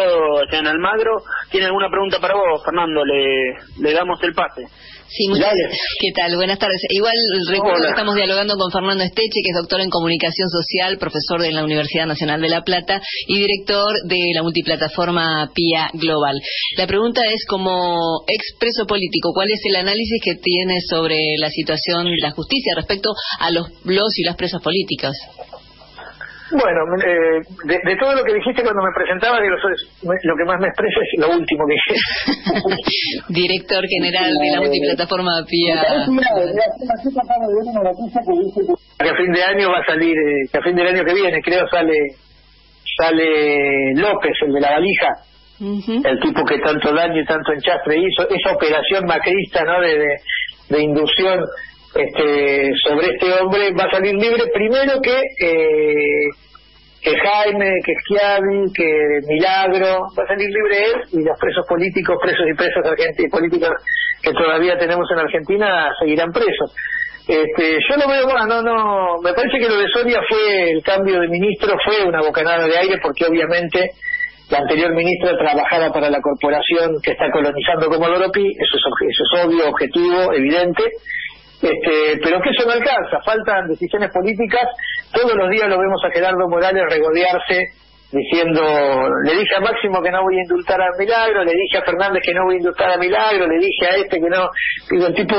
en Almagro, tiene alguna pregunta para vos, Fernando. Le, le damos el pase. Sí, muchas ¿Qué tal? Buenas tardes. Igual recuerdo que estamos dialogando con Fernando Esteche, que es doctor en comunicación social, profesor de la Universidad Nacional de La Plata y director de la multiplataforma PIA Global. La pregunta es, como expreso político, ¿cuál es el análisis que tiene sobre la situación de la justicia respecto a los, los y las presas políticas? Bueno, eh, de, todo lo que dijiste cuando me presentaba, digo, lo que más me expresa es lo último que dije. Director general de la multiplataforma PIA. Que a fin de año va a salir, eh, que a fin del año que viene, creo, sale sale López, el de la valija. El tipo que tanto daño y tanto enchastre hizo, esa operación macrista, ¿no? De, de, de inducción este, sobre este hombre va a salir libre primero que eh, que Jaime, que Schiavi, que Milagro, va a salir libre él y los presos políticos, presos y presas argentinos, políticos que todavía tenemos en Argentina seguirán presos. Este, yo lo veo, bueno, no, no, me parece que lo de Soria fue el cambio de ministro, fue una bocanada de aire porque obviamente la anterior ministra trabajaba para la corporación que está colonizando como Loropi, eso es, eso es obvio, objetivo, evidente, este, pero que eso no alcanza, faltan decisiones políticas. Todos los días lo vemos a Gerardo Morales regodearse diciendo, le dije a Máximo que no voy a indultar a Milagro, le dije a Fernández que no voy a indultar a Milagro, le dije a este que no, digo, el tipo,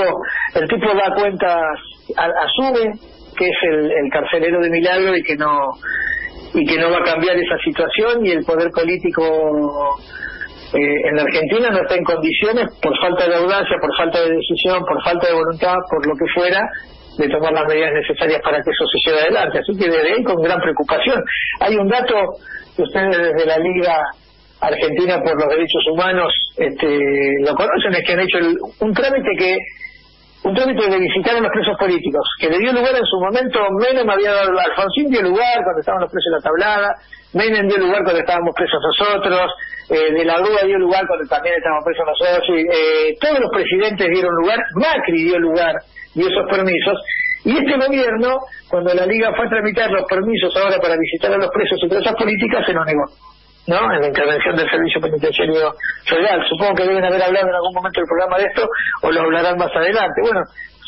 el tipo da cuenta, asume que es el, el carcelero de Milagro y que no, y que no va a cambiar esa situación y el poder político eh, en Argentina no está en condiciones, por falta de audacia, por falta de decisión, por falta de voluntad, por lo que fuera, de tomar las medidas necesarias para que eso se lleve adelante. Así que desde ahí con gran preocupación. Hay un dato que ustedes desde la Liga Argentina por los Derechos Humanos este, lo conocen, es que han hecho un trámite que un trámite de visitar a los presos políticos, que le dio lugar en su momento, Menem había dado, Alfonsín dio lugar cuando estaban los presos en la tablada, Menem dio lugar cuando estábamos presos nosotros, eh, de la Rúa dio lugar cuando también estábamos presos nosotros, eh, todos los presidentes dieron lugar, Macri dio lugar, dio esos permisos, y este gobierno, cuando la Liga fue a tramitar los permisos ahora para visitar a los presos y presas políticas, se nos negó. ¿No? En la intervención del Servicio Penitenciario Federal. Supongo que deben haber hablado en algún momento del programa de esto o lo hablarán más adelante. Bueno,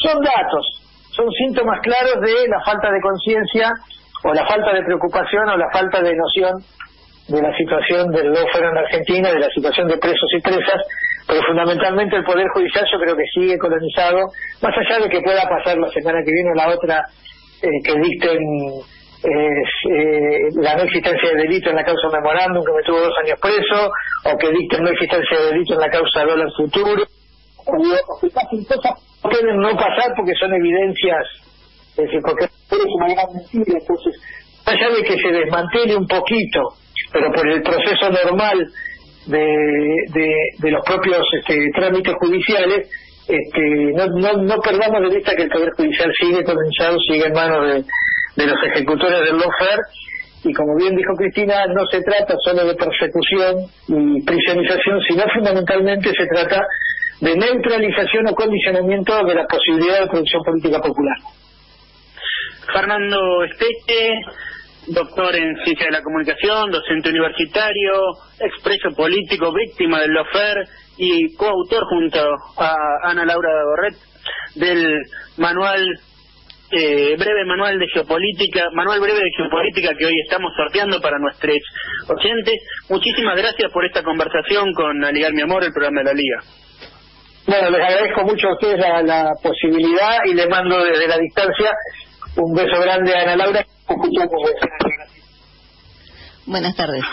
son datos, son síntomas claros de la falta de conciencia o la falta de preocupación o la falta de noción de la situación del lawfare en Argentina, de la situación de presos y presas, pero fundamentalmente el Poder Judicial yo creo que sigue colonizado, más allá de que pueda pasar la semana que viene o la otra eh, que dicten eh, la no existencia de delito en la causa memorándum que me tuvo dos años preso, o que dicten no existencia de delito en la causa dólar futuro, o que cosas pueden no pasar porque son evidencias, es decir, porque es una gran entonces, allá de que se desmantele un poquito, pero por el proceso normal de, de, de los propios este, trámites judiciales, este, no, no, no perdamos de vista que el Poder Judicial sigue comenzado, sigue en manos de los ejecutores del lawfare y como bien dijo Cristina, no se trata solo de persecución y prisionización, sino fundamentalmente se trata de neutralización o condicionamiento de la posibilidad de producción política popular. Fernando Esteche, doctor en Ciencia de la Comunicación, docente universitario, expreso político, víctima del lofer y coautor junto a Ana Laura Borret del manual eh, breve manual de geopolítica, manual breve de geopolítica que hoy estamos sorteando para nuestros oyentes. Muchísimas gracias por esta conversación con Aligar Mi Amor, el programa de la Liga. Bueno, les agradezco mucho a ustedes la, posibilidad y les mando desde la distancia un beso grande a Ana Laura. Buenas tardes.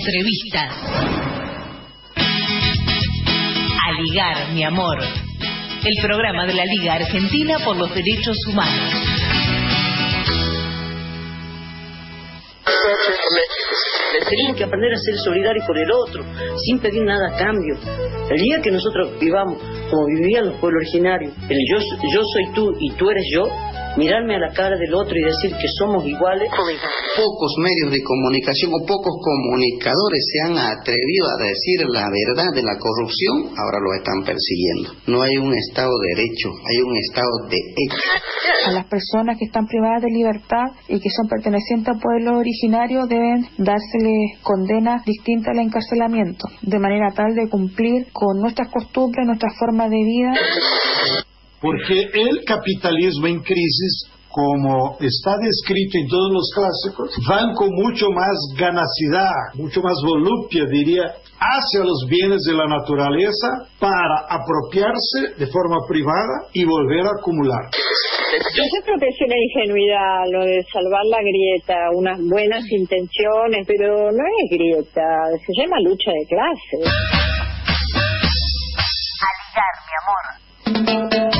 Entrevistas. A ligar, mi amor. El programa de la Liga Argentina por los Derechos Humanos. Tenemos que aprender a ser solidarios con el otro, sin pedir nada a cambio. El día que nosotros vivamos como vivían los pueblos originarios, el yo, yo soy tú y tú eres yo, mirarme a la cara del otro y decir que somos iguales. Pocos medios de comunicación o pocos comunicadores se han atrevido a decir la verdad de la corrupción, ahora lo están persiguiendo. No hay un Estado de derecho, hay un Estado de hecho. A las personas que están privadas de libertad y que son pertenecientes a pueblos originarios deben dárseles condenas distintas al encarcelamiento, de manera tal de cumplir con nuestras costumbres, nuestra forma de vida. Porque el capitalismo en crisis, como está descrito en todos los clásicos, van con mucho más ganacidad, mucho más volupia, diría, hacia los bienes de la naturaleza para apropiarse de forma privada y volver a acumular. Yo creo que es una ingenuidad lo de salvar la grieta, unas buenas intenciones, pero no es grieta, se llama lucha de clases. Aligar, mi amor.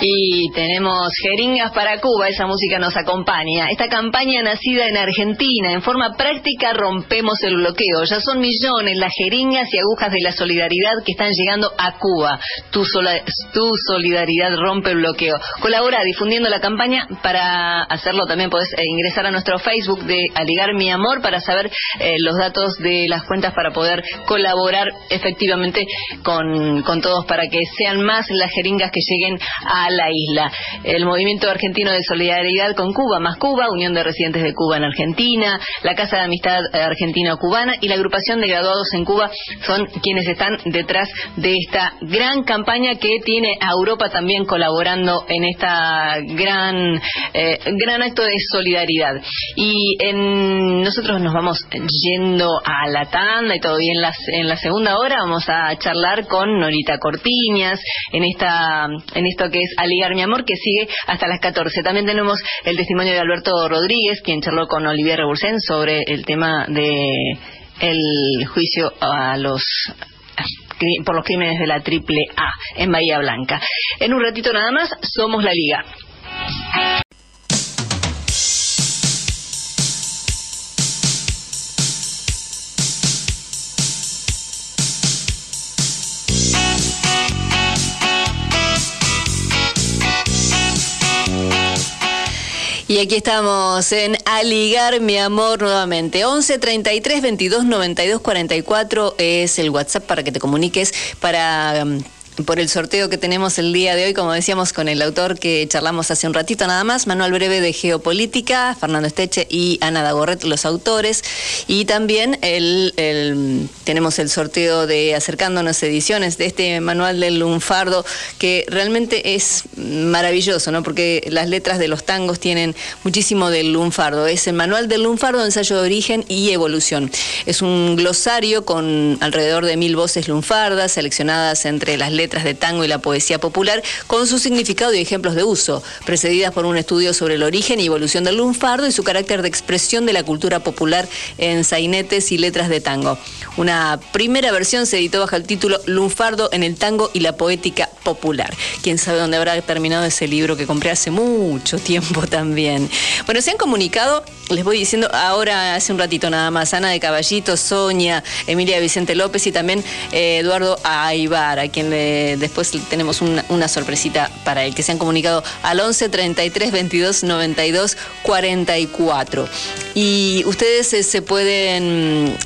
Y tenemos Jeringas para Cuba, esa música nos acompaña. Esta campaña nacida en Argentina, en forma práctica rompemos el bloqueo. Ya son millones las jeringas y agujas de la solidaridad que están llegando a Cuba. Tu, tu solidaridad rompe el bloqueo. Colabora difundiendo la campaña. Para hacerlo también podés eh, ingresar a nuestro Facebook de Aligar Mi Amor para saber eh, los datos de las cuentas para poder colaborar efectivamente con, con todos para que sean más las jeringas que lleguen la isla. El Movimiento Argentino de Solidaridad con Cuba, más Cuba, Unión de Residentes de Cuba en Argentina, la Casa de Amistad Argentino-Cubana y la Agrupación de Graduados en Cuba son quienes están detrás de esta gran campaña que tiene a Europa también colaborando en esta gran, eh, gran acto de solidaridad. Y en, nosotros nos vamos yendo a la tanda y todavía en la, en la segunda hora vamos a charlar con Norita Cortiñas en esta en esto que es Aligar mi amor, que sigue hasta las 14. También tenemos el testimonio de Alberto Rodríguez, quien charló con Olivier Rebursén sobre el tema de el juicio a los por los crímenes de la triple A en Bahía Blanca. En un ratito nada más, somos la Liga. Y aquí estamos en Aligar mi amor nuevamente. 11 33 22 92 44 es el WhatsApp para que te comuniques para um, por el sorteo que tenemos el día de hoy, como decíamos con el autor que charlamos hace un ratito nada más, Manual Breve de Geopolítica, Fernando Esteche y Ana Dagorret, los autores. Y también el, tenemos el sorteo de Acercándonos Ediciones de este Manual del Lunfardo, que realmente es maravilloso, ¿no? Porque las letras de los tangos tienen muchísimo del lunfardo. Es el Manual del Lunfardo, ensayo de origen y evolución. Es un glosario con alrededor de mil voces lunfardas, seleccionadas entre las letras de tango y la poesía popular, con su significado y ejemplos de uso, precedidas por un estudio sobre el origen y evolución del lunfardo y su carácter de expresión de la cultura popular en sainetes y letras de tango. Una primera versión se editó bajo el título Lunfardo en el tango y la poética popular. Quién sabe dónde habrá terminado ese libro que compré hace mucho tiempo también. Bueno, se han comunicado, les voy diciendo ahora hace un ratito nada más, Ana de Caballito, Sonia, Emilia Vicente López y también eh, Eduardo Aibar, a quien después tenemos una, sorpresita para el que se han comunicado al 11 33 22 92 44. Y ustedes eh, se pueden,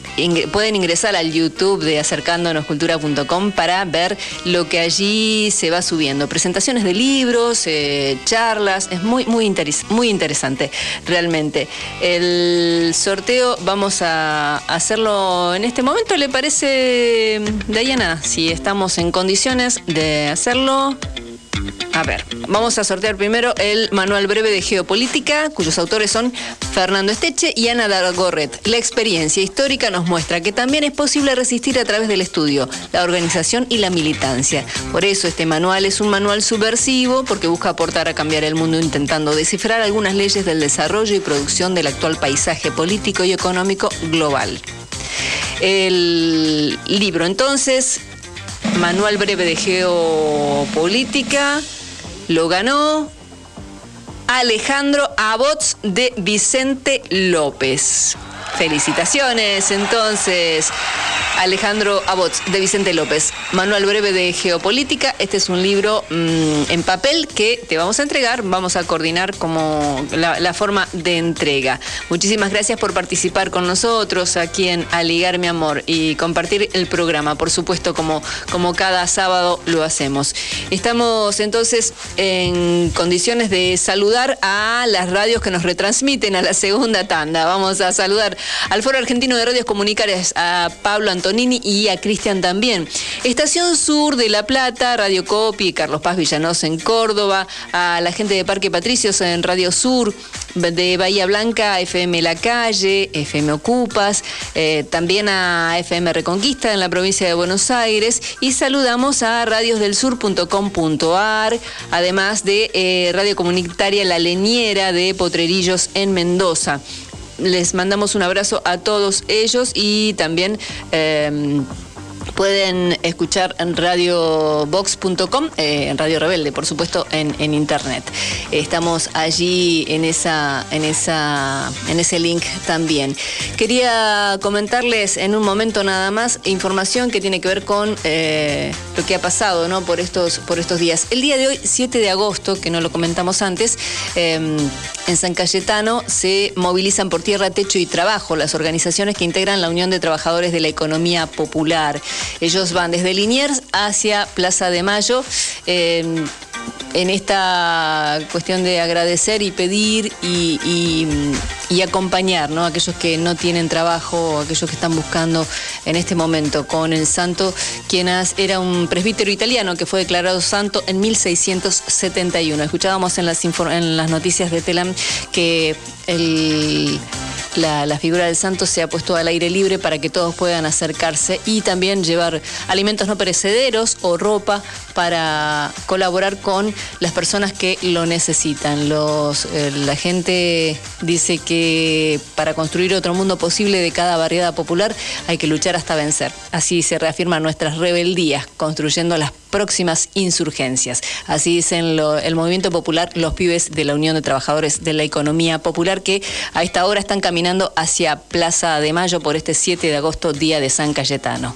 pueden ingresar al YouTube de acercándonoscultura.com para ver lo que allí se va subiendo. Presentaciones de libros, eh, charlas, es muy, muy, muy interesante realmente. El sorteo vamos a hacerlo en este momento, ¿le parece, Diana? Si estamos en condiciones de hacerlo. A ver, vamos a sortear primero el manual breve de geopolítica, cuyos autores son Fernando Esteche y Ana Dargorret. La experiencia histórica nos muestra que también es posible resistir a través del estudio, la organización y la militancia. Por eso este manual es un manual subversivo porque busca aportar a cambiar el mundo intentando descifrar algunas leyes del desarrollo y producción del actual paisaje político y económico global. El libro entonces Manual Breve de Geopolítica, lo ganó Alejandro Abots de Vicente López. Felicitaciones entonces, Alejandro Abots de Vicente López. Manual breve de geopolítica. Este es un libro mm, en papel que te vamos a entregar. Vamos a coordinar como la, forma de entrega. Muchísimas gracias por participar con nosotros aquí en Aligar mi amor y compartir el programa, por supuesto, como, como cada sábado lo hacemos. Estamos entonces en condiciones de saludar a las radios que nos retransmiten a la segunda tanda. Vamos a saludar al Foro Argentino de Radios Comunitarias, a Pablo Antonini y a Cristian también. Estación Sur de La Plata, Radio Copi, Carlos Paz Villanos en Córdoba, a la gente de Parque Patricios en Radio Sur, de Bahía Blanca, FM La Calle, FM Ocupas, eh, también a FM Reconquista en la provincia de Buenos Aires y saludamos a radiosdelsur.com.ar, además de eh, Radio Comunitaria La Leñera de Potrerillos en Mendoza les mandamos un abrazo a todos ellos y también... Eh, Pueden escuchar en radiobox.com, eh, en Radio Rebelde, por supuesto, en, en, internet. Estamos allí en esa, en esa, en ese link también. Quería comentarles en un momento nada más información que tiene que ver con eh, lo que ha pasado, ¿no? Por estos, por estos días. El día de hoy, 7 de agosto, que no lo comentamos antes, eh, en San Cayetano se movilizan por tierra, techo y trabajo las organizaciones que integran la Unión de Trabajadores de la Economía Popular. Ellos van desde Liniers hacia Plaza de Mayo. Eh, en esta cuestión de agradecer y pedir y, acompañar ¿no? a aquellos que no tienen trabajo, aquellos que están buscando en este momento con el santo, quien era un presbítero italiano que fue declarado santo en 1671. Escuchábamos en las, en las noticias de Telam que el la, la, figura del santo se ha puesto al aire libre para que todos puedan acercarse y también llevar alimentos no perecederos o ropa para colaborar con las personas que lo necesitan. Los, eh, la gente dice que para construir otro mundo posible de cada barriada popular hay que luchar hasta vencer. Así se reafirman nuestras rebeldías, construyendo las próximas insurgencias. Así dicen el movimiento popular, los pibes de la Unión de Trabajadores de la Economía Popular, que a esta hora están caminando hacia Plaza de Mayo por este 7 de agosto, día de San Cayetano.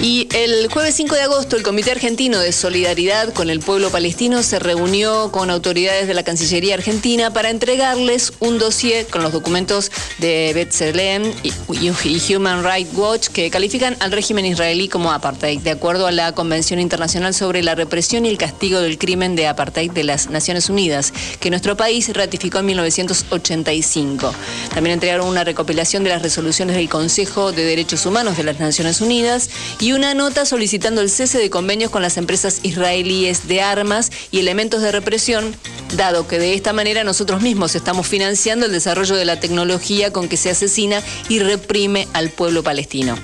Y el jueves 5 de agosto, el Comité Argentino de Solidaridad con el Pueblo Palestino se reunió con autoridades de la Cancillería Argentina para entregarles un dossier con los documentos de B'Tselem y, Human Rights Watch que califican al régimen israelí como apartheid, de acuerdo a la Convención Internacional sobre la Represión y el Castigo del Crimen de Apartheid de las Naciones Unidas, que nuestro país ratificó en 1985. También entregaron una recopilación de las resoluciones del Consejo de Derechos Humanos de las Naciones Unidas y una nota solicitando el cese de convenios con las empresas israelíes de armas y elementos de represión, dado que de esta manera nosotros mismos estamos financiando el desarrollo de la tecnología con que se asesina y reprime al pueblo palestino.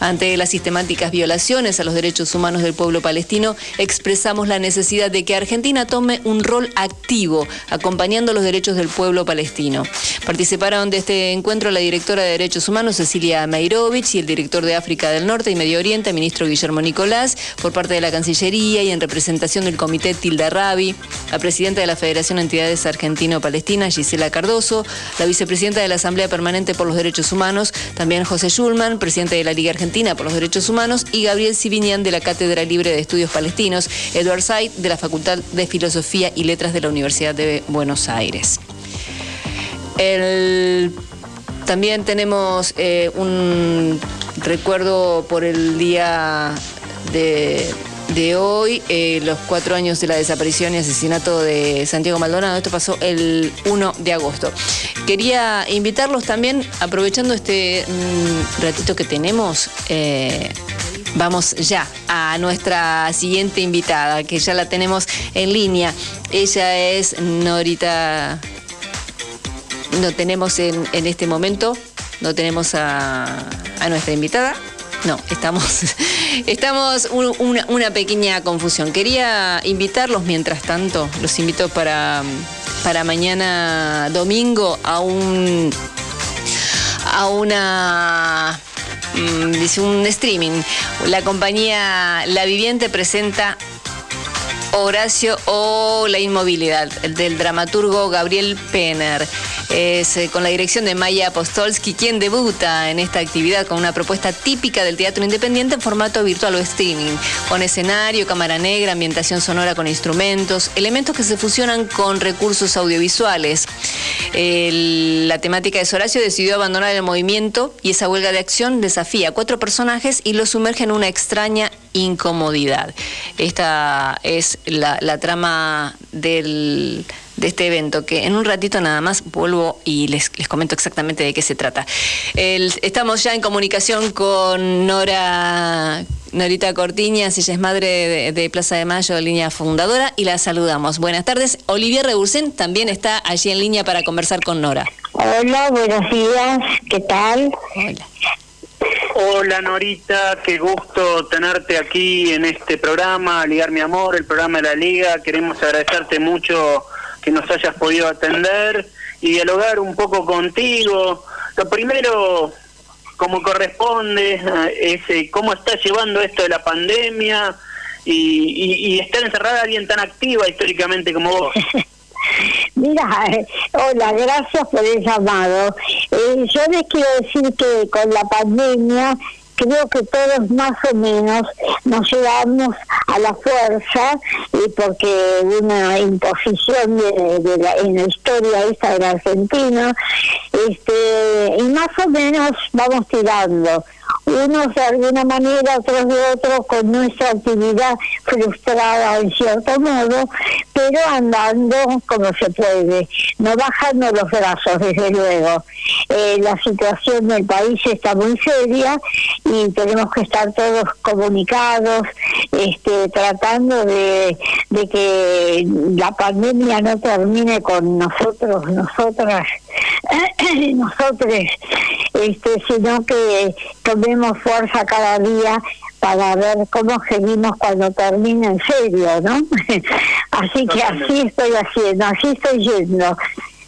Ante las sistemáticas violaciones a los derechos humanos del pueblo palestino, expresamos la necesidad de que Argentina tome un rol activo acompañando los derechos del pueblo palestino. Participaron de este encuentro la directora de Derechos Humanos, Cecilia Meirovich, y el director de África del Norte y Medio Oriente, ministro Guillermo Nicolás, por parte de la Cancillería y en representación del Comité Tilda Rabi, la presidenta de la Federación de Entidades Argentino-Palestina, Gisela Cardoso, la vicepresidenta de la Asamblea Permanente por los Derechos Humanos, también José Schulman, presidente de la Liga Argentina por los Derechos Humanos, y Gabriel Sibinian de la Cátedra Libre de Estudios Palestinos, Edward Said de la Facultad de Filosofía y Letras de la Universidad de Buenos Aires. El también tenemos eh, un recuerdo por el día de, hoy, eh, los cuatro años de la desaparición y asesinato de Santiago Maldonado. Esto pasó el 1 de agosto. Quería invitarlos también, aprovechando este mm, ratito que tenemos, eh, vamos ya a nuestra siguiente invitada, que ya la tenemos en línea. Ella es Norita no tenemos en, en, este momento, no tenemos a, nuestra invitada. No, estamos, estamos un, una, una, pequeña confusión. Quería invitarlos mientras tanto, los invito para, para mañana domingo a un a una mm, dice un streaming. La compañía La Viviente presenta Horacio o la inmovilidad, del dramaturgo Gabriel Penner. Es eh, con la dirección de Maya Apostolsky quien debuta en esta actividad con una propuesta típica del teatro independiente en formato virtual o streaming, con escenario, cámara negra, ambientación sonora con instrumentos, elementos que se fusionan con recursos audiovisuales. la temática de Horacio decidió abandonar el movimiento y esa huelga de acción desafía a cuatro personajes y los sumerge en una extraña incomodidad. Esta es la, trama del, de este evento, que en un ratito nada más vuelvo y les, les comento exactamente de qué se trata. estamos ya en comunicación con Nora. Norita Cortiñas, ella es madre de, Plaza de Mayo, línea fundadora, y la saludamos. Buenas tardes. Olivia Rebusen también está allí en línea para conversar con Nora. Hola, buenos días, ¿qué tal? Hola. Hola Norita, qué gusto tenerte aquí en este programa, Ligar Mi Amor, el programa de la Liga. Queremos agradecerte mucho que nos hayas podido atender y dialogar un poco contigo. Lo primero, como corresponde, es eh, cómo estás llevando esto de la pandemia y, y estar encerrada alguien tan activa históricamente como vos. Mira, eh, hola, gracias por el llamado. Eh, yo les quiero decir que con la pandemia creo que todos más o menos nos llevamos a la fuerza y porque una imposición de, la, en la historia esta de la Argentina este y más o menos vamos tirando unos de alguna manera, otros de otro, con nuestra actividad frustrada en cierto modo, pero andando como se puede, no bajando los brazos, desde luego. Eh, la situación del país está muy seria y tenemos que estar todos comunicados, este, tratando de, de que la pandemia no termine con nosotros, nosotras, nosotros, este, sino que tomemos fuerza cada día para ver cómo seguimos cuando termine en serio, ¿no? así que así estoy haciendo, así estoy yendo.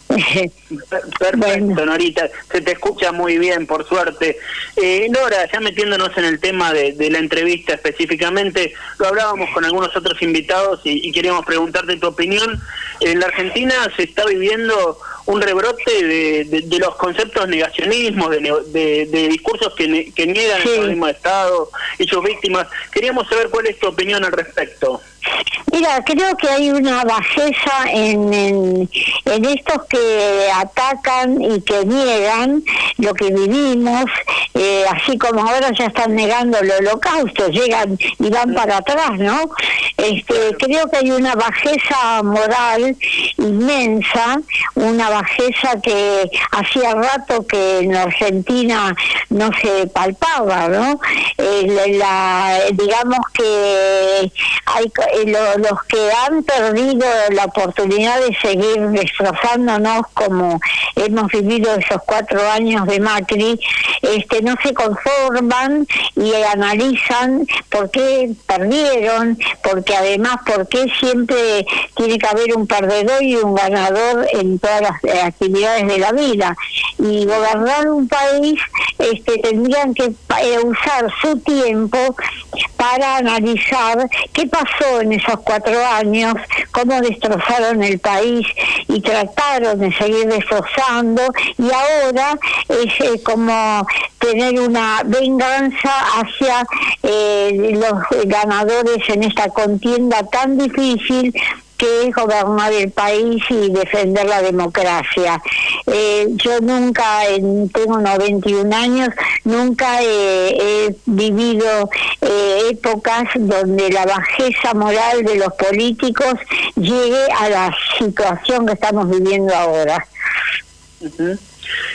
Perfecto, Norita, se te escucha muy bien, por suerte. Eh, Nora, ya metiéndonos en el tema de, la entrevista específicamente, lo hablábamos con algunos otros invitados y, queríamos preguntarte tu opinión. En la Argentina se está viviendo un rebrote de, los conceptos negacionismo, de, de, discursos que, niegan el mismo de Estado y sus víctimas. Queríamos saber cuál es tu opinión al respecto. Mira, creo que hay una bajeza en, en, estos que atacan y que niegan lo que vivimos, eh, así como ahora ya están negando el holocausto, llegan y van para atrás, ¿no? Este, creo que hay una bajeza moral inmensa, una bajeza que hacía rato que en Argentina no se palpaba, ¿no? la, digamos que hay los que han perdido la oportunidad de seguir destrozándonos como hemos vivido esos cuatro años de Macri, este, no se conforman y analizan por qué perdieron, porque además por qué siempre tiene que haber un perdedor y un ganador en todas las eh, actividades de la vida. Y gobernar un país este, tendrían que eh, usar su tiempo para analizar qué pasó en esos cuatro años, cómo destrozaron el país y trataron de seguir destrozando y ahora es eh, como tener una venganza hacia eh, los ganadores en esta contienda tan difícil que es gobernar el país y defender la democracia. Eh, yo nunca, tengo 91 años, nunca he, vivido eh, épocas donde la bajeza moral de los políticos llegue a la situación que estamos viviendo ahora.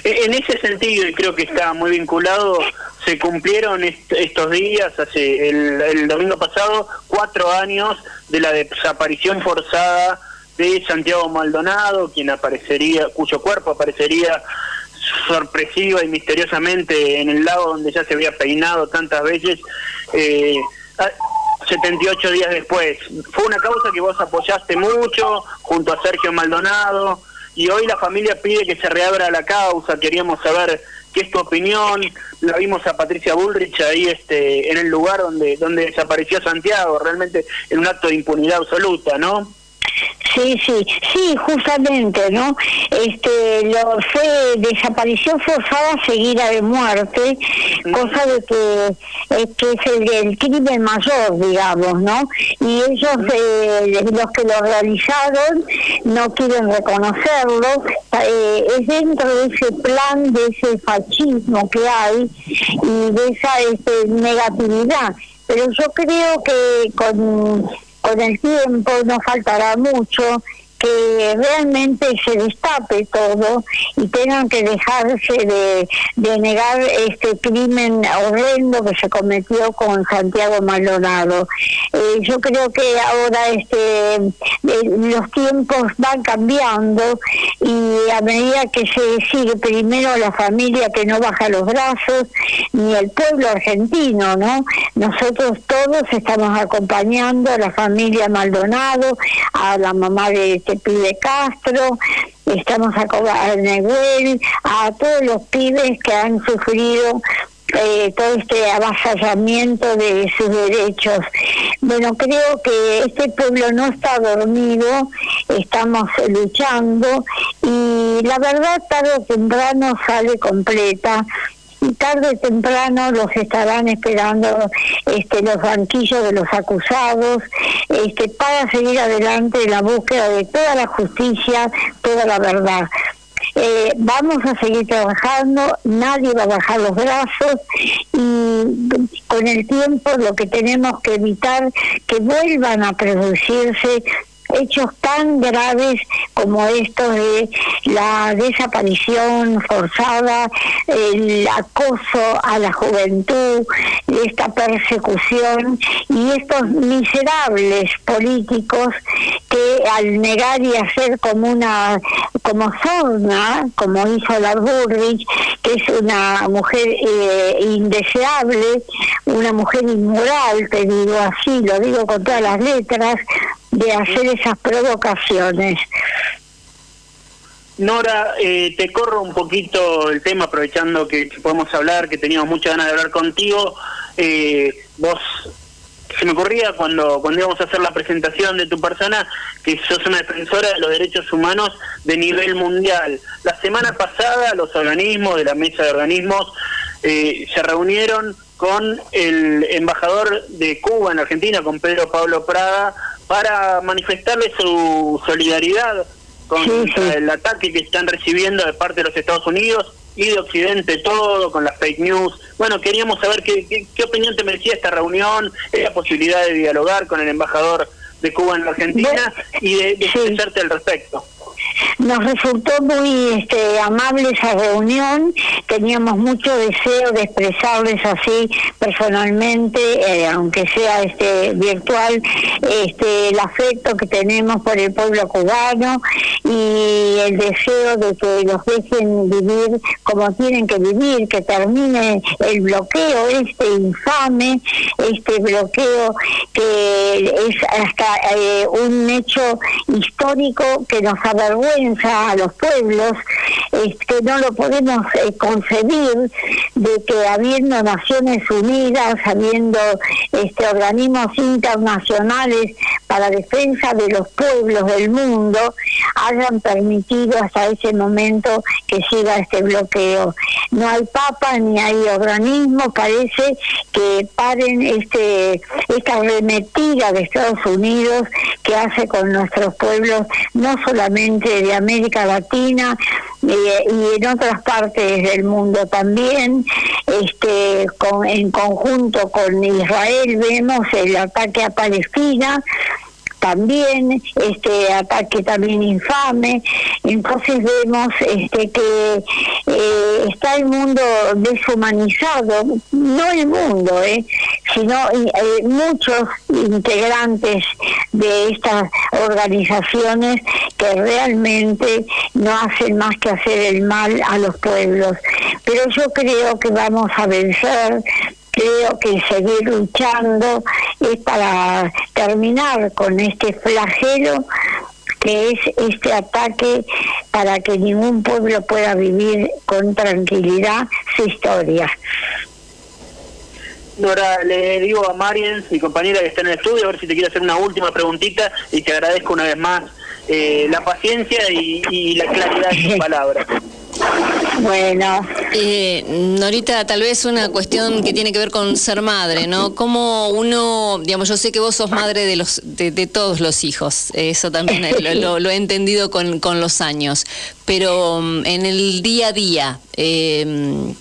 En ese sentido, y creo que está muy vinculado, se cumplieron estos días, hace el, domingo pasado, cuatro años de la desaparición forzada de Santiago Maldonado, quien aparecería, cuyo cuerpo aparecería sorpresiva y misteriosamente en el lago donde ya se había peinado tantas veces. Eh, 78 días después. Fue una causa que vos apoyaste mucho junto a Sergio Maldonado, y hoy la familia pide que se reabra la causa. Queríamos saber qué es tu opinión. La vimos a Patricia Bullrich ahí este, en el lugar donde, donde desapareció Santiago, realmente en un acto de impunidad absoluta, ¿no? Sí, sí, sí, justamente, ¿no? Este, lo fue desaparición forzada seguida de muerte, cosa de que, que es el, el crimen mayor, digamos, ¿no? Y ellos, eh, los que lo realizaron, no quieren reconocerlo, eh, es dentro de ese plan, de ese fascismo que hay y de esa este, negatividad. Pero yo creo que con con el tiempo no faltará mucho que realmente se destape todo y tengan que dejarse de, de negar este crimen horrendo que se cometió con Santiago Maldonado. Eh, yo creo que ahora este eh, los tiempos van cambiando y a medida que se sigue primero la familia que no baja los brazos ni el pueblo argentino, ¿no? Nosotros todos estamos acompañando a la familia Maldonado, a la mamá de este pibe Castro, estamos a, a Nehuel, a todos los pibes que han sufrido eh, todo este avasallamiento de sus derechos. Bueno, creo que este pueblo no está dormido, estamos luchando y la verdad tarde o temprano sale completa y tarde o temprano los estarán esperando este, los banquillos de los acusados este, para seguir adelante en la búsqueda de toda la justicia, toda la verdad. Eh, vamos a seguir trabajando, nadie va a bajar los brazos y con el tiempo lo que tenemos que evitar que vuelvan a producirse hechos tan graves como estos de la desaparición forzada, el acoso a la juventud, esta persecución y estos miserables políticos que al negar y hacer como una como zona, como hizo la Burrich, que es una mujer eh, indeseable, una mujer inmoral, te digo así, lo digo con todas las letras, de hacer esas provocaciones. Nora, eh, te corro un poquito el tema, aprovechando que podemos hablar, que teníamos muchas ganas de hablar contigo. Eh, vos, se me ocurría cuando, cuando íbamos a hacer la presentación de tu persona, que sos una defensora de los derechos humanos de nivel mundial. La semana pasada los organismos de la mesa de organismos eh, se reunieron con el embajador de Cuba en Argentina, con Pedro Pablo Prada, para manifestarle su solidaridad con el ataque que están recibiendo de parte de los Estados Unidos y de Occidente todo, con las fake news. Bueno, queríamos saber qué, qué, opinión te merecía esta reunión, la posibilidad de dialogar con el embajador de Cuba en la Argentina y de, de expresarte al respecto. Nos resultó muy este, amable esa reunión, teníamos mucho deseo de expresarles así personalmente, eh, aunque sea este virtual, este el afecto que tenemos por el pueblo cubano y el deseo de que los dejen vivir como tienen que vivir, que termine el bloqueo este infame, este bloqueo que es hasta eh, un hecho histórico que nos avergüenza a los pueblos, es que no lo podemos eh, concebir de que habiendo Naciones Unidas, habiendo este organismos internacionales para defensa de los pueblos del mundo, hayan permitido hasta ese momento que siga este bloqueo. No hay papa ni hay organismo, parece que paren este esta arremetida de Estados Unidos que hace con nuestros pueblos, no solamente de América Latina y en otras partes del mundo también. Este, con, en conjunto con Israel vemos el ataque a Palestina también este ataque también infame. Entonces vemos este que eh, está el mundo deshumanizado no el mundo eh, sino eh, muchos integrantes de estas organizaciones que realmente no hacen más que hacer el mal a los pueblos. Pero yo creo que vamos a vencer creo que seguir luchando es para terminar con este flagelo que es este ataque para que ningún pueblo pueda vivir con tranquilidad su historia. Nora, le digo a Mariens, mi compañera que está en el estudio, a ver si te quiere hacer una última preguntita y te agradezco una vez más eh, la paciencia y, y la claridad de tus palabras. Bueno. Eh, Norita, tal vez una cuestión que tiene que ver con ser madre, ¿no? Como uno, digamos, yo sé que vos sos madre de los de, de todos los hijos, eso también lo, lo- lo he entendido con, con los años, pero mm, en el día a día, eh,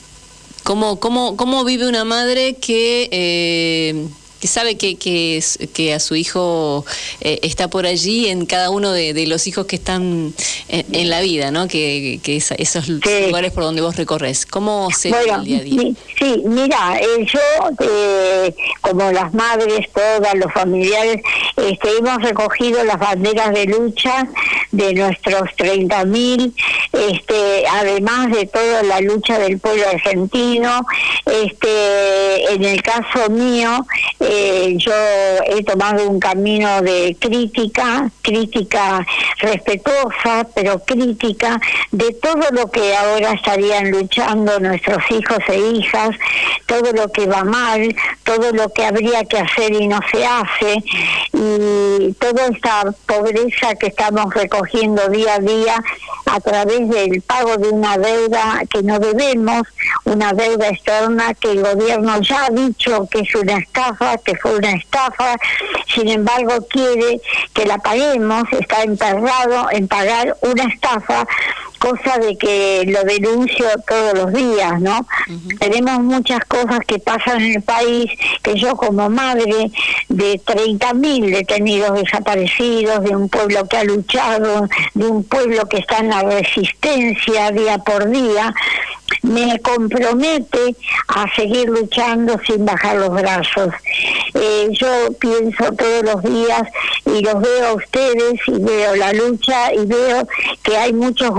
¿cómo, cómo, ¿cómo vive una madre que... eh, que sabe que, que, a su hijo eh, está por allí en cada uno de, de los hijos que están en, en la vida, ¿no? Que, que es- esos lugares por donde vos recorres. ¿Cómo se Bueno, el día a día? mi- sí, mira, eh, yo, eh, como las madres, todas, los familiares, este, hemos recogido las banderas de lucha de nuestros 30.000, este, además de toda la lucha del pueblo argentino. Este, en el caso mío, eh, yo he tomado un camino de crítica, crítica respetuosa, pero crítica de todo lo que ahora estarían luchando nuestros hijos e hijas, todo lo que va mal, todo lo que habría que hacer y no se hace, y toda esta pobreza que estamos recogiendo día a día a través del pago de una deuda que no debemos, una deuda externa que el gobierno ya ha dicho que es una estafa, que fue una estafa, sin embargo quiere que la paguemos, está emperrado en pagar una estafa, cosa de que lo denuncio todos los días, ¿no? Tenemos muchas cosas que pasan en el país que yo como madre de 30.000 detenidos desaparecidos, de un pueblo que ha luchado, de un pueblo que está en la resistencia día por día, me compromete a seguir luchando sin bajar los brazos. Eh, yo pienso todos los días y los veo a ustedes y veo la lucha y veo que hay muchos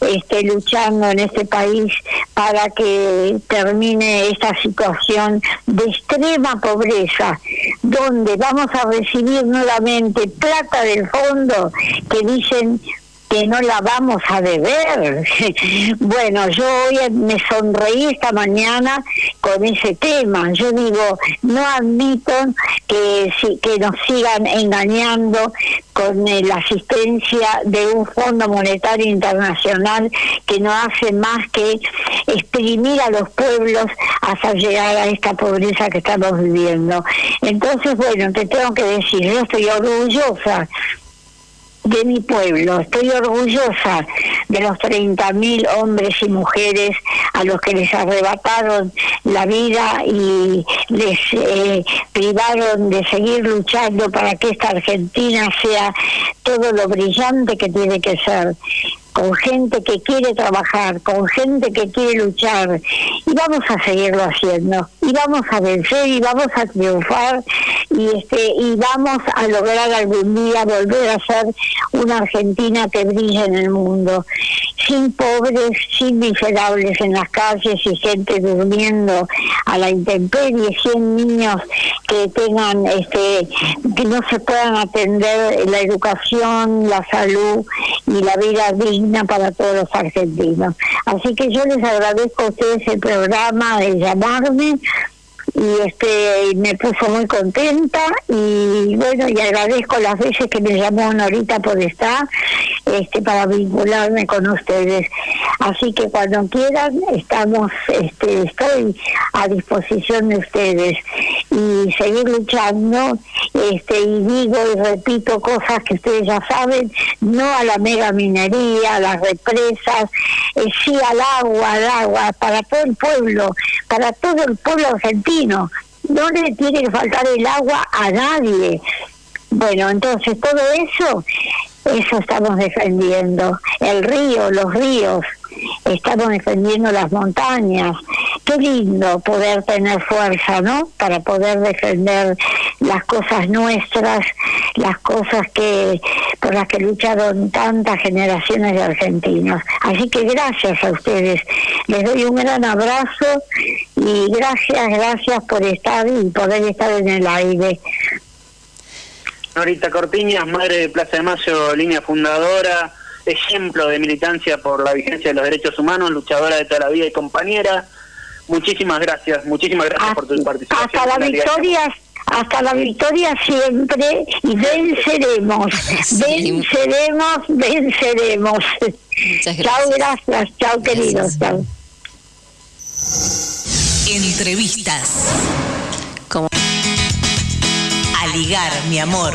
Este, luchando en este país para que termine esta situación de extrema pobreza, donde vamos a recibir nuevamente plata del fondo que dicen que no la vamos a deber. bueno, yo hoy me sonreí esta mañana con ese tema. Yo digo, no admito que, que nos sigan engañando con eh, la asistencia de un Fondo Monetario Internacional que no hace más que exprimir a los pueblos hasta llegar a esta pobreza que estamos viviendo. Entonces, bueno, te tengo que decir, yo estoy orgullosa de mi pueblo. Estoy orgullosa de los 30.000 hombres y mujeres a los que les arrebataron la vida y les eh, privaron de seguir luchando para que esta Argentina sea todo lo brillante que tiene que ser con gente que quiere trabajar, con gente que quiere luchar y vamos a seguirlo haciendo y vamos a vencer y vamos a triunfar y este y vamos a lograr algún día volver a ser una Argentina que brille en el mundo sin pobres, sin miserables en las calles y gente durmiendo a la intemperie, 100 niños que tengan este que no se puedan atender la educación, la salud y la vida digna para todos los argentinos. Así que yo les agradezco a ustedes el programa de llamarme y este me puso muy contenta y bueno y agradezco las veces que me llamó Norita por estar este para vincularme con ustedes. Así que cuando quieran estamos este estoy a disposición de ustedes. Y seguir luchando este y digo y repito cosas que ustedes ya saben no a la mega minería a las represas eh, sí al agua al agua para todo el pueblo para todo el pueblo argentino no le tiene que faltar el agua a nadie. Bueno entonces todo eso eso estamos defendiendo. El río los ríos estamos defendiendo las montañas. Qué lindo poder tener fuerza no para poder defender las cosas nuestras las cosas que por las que lucharon tantas generaciones de argentinos. Así que gracias a ustedes. Les doy un gran abrazo y gracias gracias por estar y poder estar en el aire. Norita Corpiñas, madre de Plaza de Mayo, línea fundadora, ejemplo de militancia por la vigencia de los derechos humanos, luchadora de toda la vida y compañera. Muchísimas gracias, muchísimas gracias por tu participación. Hasta la victoria, hasta la victoria siempre y venceremos, venceremos, venceremos. Chao, gracias, chao queridos, chao. Entrevistas. Como A Ligar, mi amor.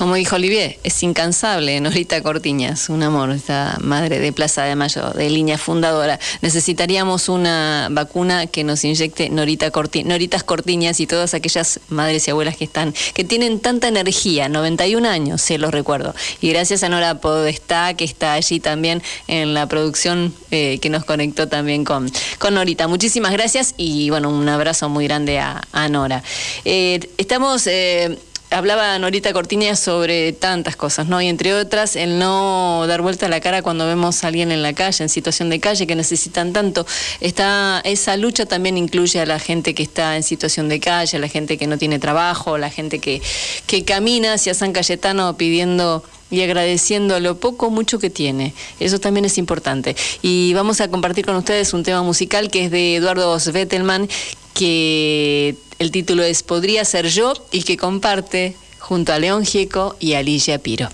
Como dijo Olivier, es incansable, Norita Cortiñas, un amor, esta madre de Plaza de Mayo, de línea fundadora. Necesitaríamos una vacuna que nos inyecte Norita Noritas Cortiñas y todas aquellas madres y abuelas que están, que tienen tanta energía, 91 años, se los recuerdo. Y gracias a Nora Podestá, que está allí también en la producción eh, que nos conectó también con, con Norita. Muchísimas gracias y bueno, un abrazo muy grande a, a Nora. Eh, estamos... Eh, hablaba Norita Cortiña sobre tantas cosas, ¿no? Y entre otras, el no dar vuelta a la cara cuando vemos a alguien en la calle, en situación de calle, que necesitan tanto. Está, esa lucha también incluye a la gente que está en situación de calle, a la gente que no tiene trabajo, a la gente que, que camina hacia San Cayetano pidiendo y agradeciendo lo poco o mucho que tiene. Eso también es importante. Y vamos a compartir con ustedes un tema musical que es de Eduardo Svettelman, que el título es Podría ser yo y que comparte junto a León Gieco y a Ligia Piro.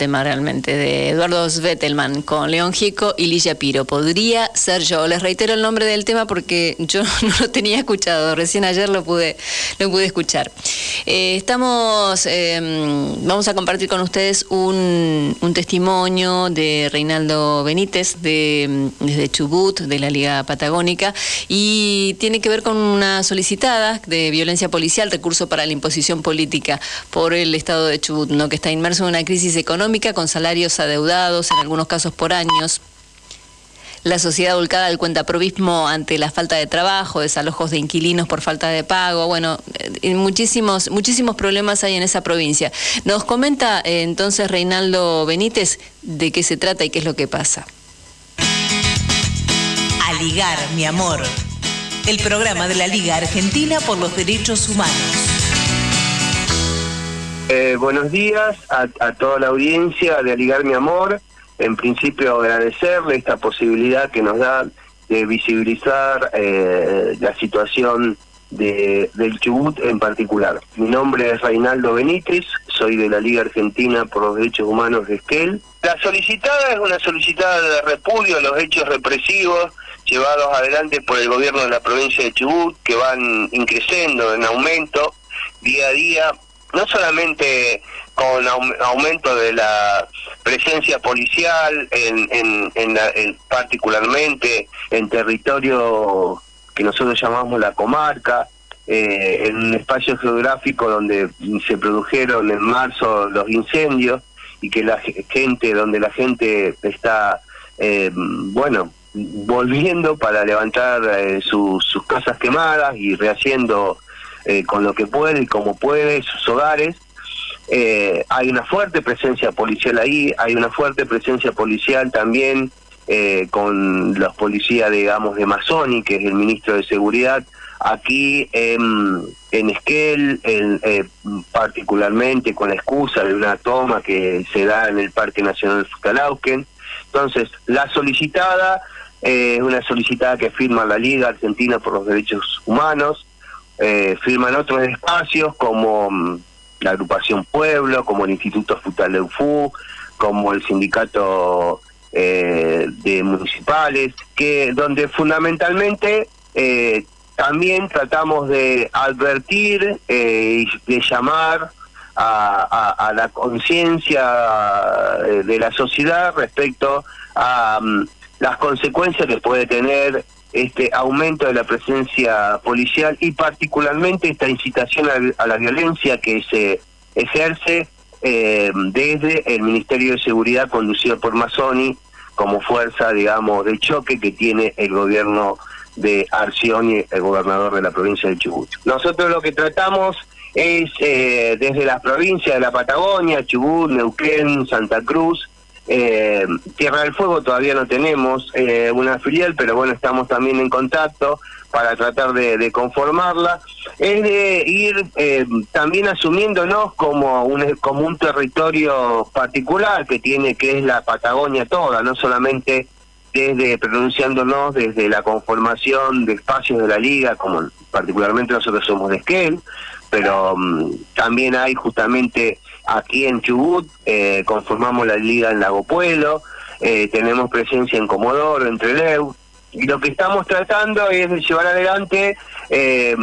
Tema realmente de Eduardo Svettelman con León Gieco y Lilla Piro. Podría ser yo. Les reitero el nombre del tema porque yo no lo tenía escuchado. Recién ayer lo pude, lo pude escuchar. Eh, estamos, eh, vamos a compartir con ustedes un, un testimonio de Reinaldo Benítez de, desde Chubut, de la Liga Patagónica, y tiene que ver con una solicitada de violencia policial, recurso para la imposición política por el Estado de Chubut, ¿no? que está inmerso en una crisis económica con salarios adeudados, en algunos casos por años. La sociedad volcada al cuentaprovismo ante la falta de trabajo, desalojos de inquilinos por falta de pago, bueno, eh, muchísimos, muchísimos problemas hay en esa provincia. Nos comenta eh, entonces Reinaldo Benítez de qué se trata y qué es lo que pasa. A ligar, mi amor. El programa de la Liga Argentina por los Derechos Humanos. Eh, buenos días a, a toda la audiencia de Aligar Mi Amor. En principio agradecerle esta posibilidad que nos da de visibilizar eh, la situación de, del Chubut en particular. Mi nombre es Reinaldo Benítez, soy de la Liga Argentina por los Derechos Humanos de Esquel. La solicitada es una solicitada de repudio a los hechos represivos llevados adelante por el gobierno de la provincia de Chubut, que van increciendo en aumento día a día no solamente con aum- aumento de la presencia policial, en, en, en la- en- particularmente en territorio que nosotros llamamos la comarca, eh, en un espacio geográfico donde se produjeron en marzo los incendios y que la ge- gente, donde la gente está, eh, bueno, volviendo para levantar eh, sus- sus casas quemadas y rehaciendo eh, con lo que puede y como puede sus hogares. Eh, hay una fuerte presencia policial ahí, hay una fuerte presencia policial también eh, con los policías, digamos, de Mazzoni, que es el ministro de Seguridad, aquí en, en Esquel, en, eh, particularmente con la excusa de una toma que se da en el Parque Nacional Futalauquen. Entonces, la solicitada eh, es una solicitada que firma la Liga Argentina por los Derechos Humanos, eh, firman otros espacios como mm, la agrupación Pueblo, como el Instituto Futaleufú, como el sindicato eh, de municipales, que donde fundamentalmente eh, también tratamos de advertir eh, y de llamar a la conciencia eh, de la sociedad respecto a mm, las consecuencias que puede tener este aumento de la presencia policial y particularmente esta incitación a, la violencia que se ejerce eh, desde el Ministerio de Seguridad conducido por Mazzoni como fuerza, digamos, de choque que tiene el gobierno de Arcioni, el gobernador de la provincia de Chubut. Nosotros lo que tratamos es eh, desde las provincias de la Patagonia, Chubut, Neuquén, Santa Cruz, eh, Tierra del Fuego todavía no tenemos eh, una filial, pero bueno, estamos también en contacto para tratar de, conformarla. Es de ir eh, también asumiéndonos como un, como un territorio particular que tiene, que es la Patagonia toda, no solamente desde pronunciándonos desde la conformación de espacios de la liga, como particularmente nosotros somos de Esquel, pero mm, también hay justamente aquí en Chubut, eh, conformamos la liga en Lago Pueblo, eh, tenemos presencia en Comodoro, en Trelew, y lo que estamos tratando es de llevar adelante, eh,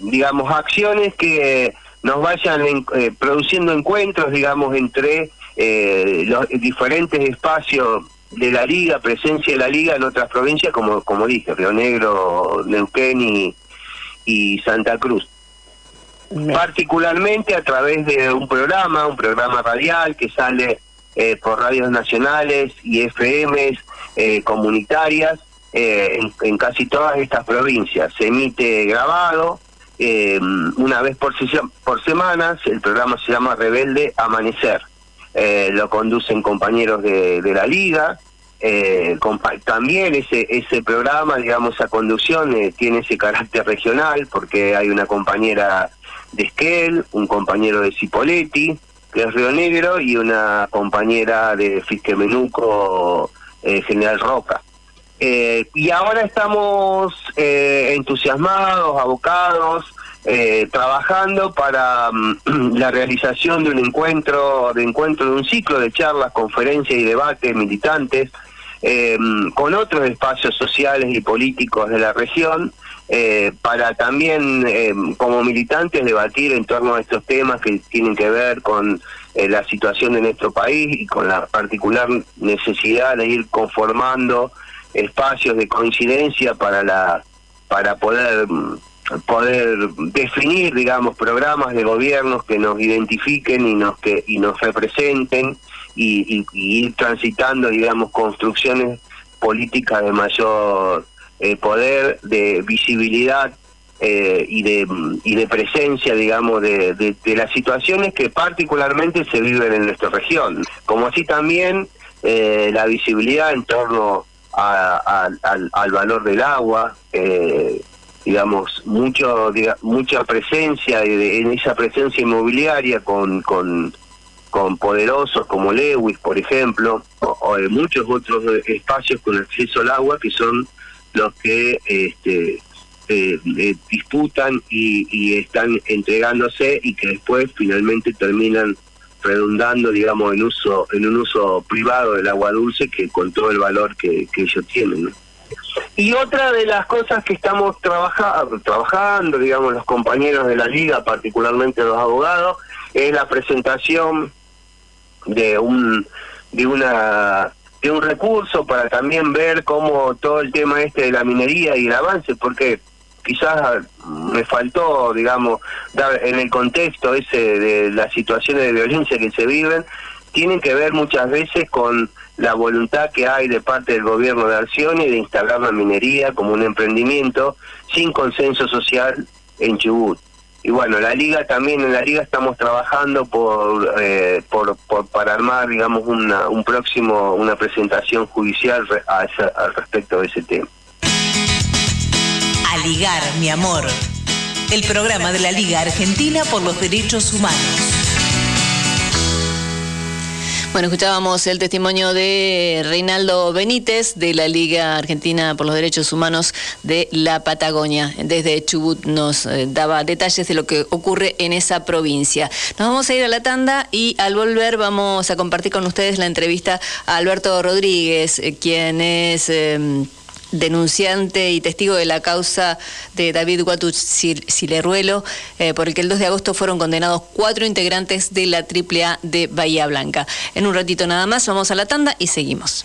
digamos, acciones que nos vayan produciendo encuentros, digamos, entre los diferentes espacios de la liga, presencia de la liga en otras provincias, como como dije, Río Negro, Neuquén y Santa Cruz particularmente a través de un programa, un programa radial que sale eh, por radios nacionales y FMs eh, comunitarias eh, en, casi todas estas provincias. Se emite grabado una vez por, por semanas, el programa se llama Rebelde Amanecer. lo conducen compañeros de, de la liga, también ese ese programa, digamos, esa conducción tiene ese carácter regional porque hay una compañera de Esquel, un compañero de Cipoletti, que es Río Negro, y una compañera de Fisquemenuco, eh, General Roca. Eh, y ahora estamos eh, entusiasmados, abocados, trabajando para mm, la realización de un encuentro, de encuentro de un ciclo de charlas, conferencias y debates militantes con otros espacios sociales y políticos de la región eh, para también eh, como militantes debatir en torno a estos temas que tienen que ver con eh, la situación de nuestro país y con la particular necesidad de ir conformando espacios de coincidencia para la para poder poder definir digamos programas de gobiernos que nos identifiquen y nos que y nos representen y ir transitando digamos construcciones políticas de mayor eh, poder de visibilidad eh, y de y de presencia digamos de, de, las situaciones que particularmente se viven en nuestra región. Como así también eh, la visibilidad en torno a, al, al, valor del agua eh, digamos mucho mucha presencia en esa presencia inmobiliaria con con con poderosos como Lewis por ejemplo o, o muchos otros espacios con acceso al agua que son los que este, eh, eh, disputan y, están entregándose y que después finalmente terminan redundando digamos en uso en un uso privado del agua dulce que con todo el valor que, ellos tienen y otra de las cosas que estamos trabajando trabajando digamos los compañeros de la liga particularmente los abogados es la presentación de un de una de un recurso para también ver cómo todo el tema este de la minería y el avance, porque quizás me faltó, digamos, dar en el contexto ese de las situaciones de violencia que se viven, tienen que ver muchas veces con la voluntad que hay de parte del gobierno de Arción y de instalar la minería como un emprendimiento sin consenso social en Chubut y bueno la liga también en la liga estamos trabajando por, eh, por, para armar digamos una un próximo una presentación judicial al respecto de ese tema. A ligar mi amor. El programa de la Liga Argentina por los Derechos Humanos bueno, escuchábamos el testimonio de Reinaldo Benítez de la Liga Argentina por los Derechos Humanos de la Patagonia. Desde Chubut nos eh, daba detalles de lo que ocurre en esa provincia. Nos vamos a ir a la tanda y al volver vamos a compartir con ustedes la entrevista a Alberto Rodríguez, eh, quien es... Em, denunciante y testigo de la causa de David Guatu Sileruelo, eh, por el que el 2 de agosto fueron condenados cuatro integrantes de la AAA de Bahía Blanca. En un ratito nada más vamos a la tanda y seguimos.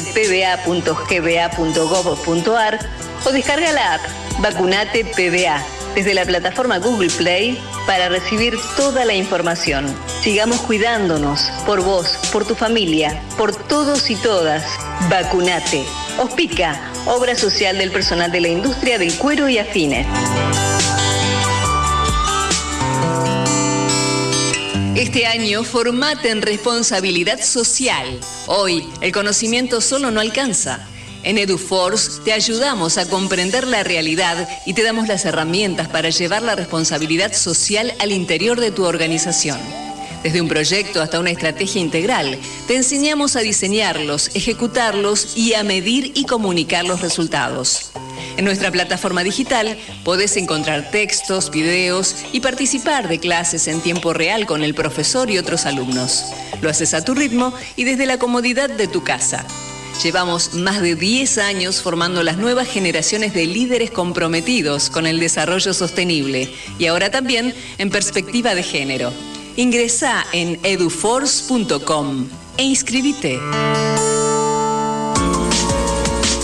vacunatepba.gba.gov.ar o descarga la app Vacunate PBA desde la plataforma Google Play para recibir toda la información. Sigamos cuidándonos por vos, por tu familia, por todos y todas. Vacunate. Ospica, obra social del personal de la industria del cuero y afines. Este año formate en responsabilidad social. Hoy, el conocimiento solo no alcanza. En EduForce te ayudamos a comprender la realidad y te damos las herramientas para llevar la responsabilidad social al interior de tu organización. Desde un proyecto hasta una estrategia integral, te enseñamos a diseñarlos, ejecutarlos y a medir y comunicar los resultados. En nuestra plataforma digital podés encontrar textos, videos y participar de clases en tiempo real con el profesor y otros alumnos. Lo haces a tu ritmo y desde la comodidad de tu casa. Llevamos más de 10 años formando las nuevas generaciones de líderes comprometidos con el desarrollo sostenible y ahora también en perspectiva de género. Ingresa en eduforce.com e inscribite.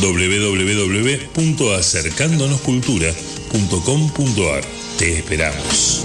www.acercandonoscultura.com.ar. Te esperamos.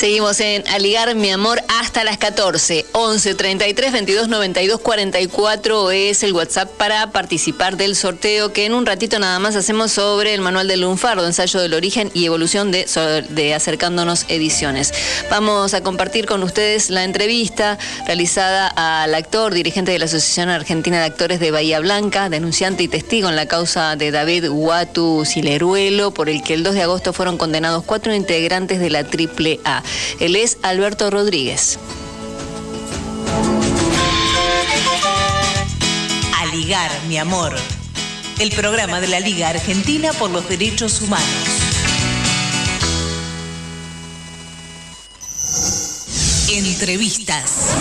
Seguimos en Aligar mi amor hasta las 14. 11 33 22 92 44 es el WhatsApp para participar del sorteo que en un ratito nada más hacemos sobre el manual del lunfardo, ensayo del origen y evolución de, de Acercándonos Ediciones. Vamos a compartir con ustedes la entrevista realizada al actor, dirigente de la Asociación Argentina de Actores de Bahía Blanca, denunciante y testigo en la causa de David Huatu Sileruelo, por el que el 2 de agosto fueron condenados cuatro integrantes de la AAA. Él es Alberto Rodríguez. Aligar, mi amor. El programa de la Liga Argentina por los Derechos Humanos. Entrevistas.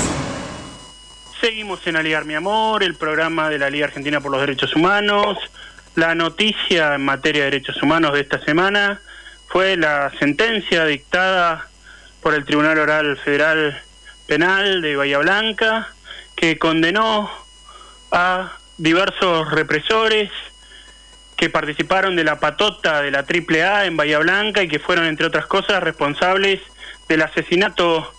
Seguimos en Aligar Mi Amor, el programa de la Liga Argentina por los Derechos Humanos. La noticia en materia de derechos humanos de esta semana fue la sentencia dictada por el Tribunal Oral Federal Penal de Bahía Blanca, que condenó a diversos represores que participaron de la patota de la AAA en Bahía Blanca y que fueron, entre otras cosas, responsables del asesinato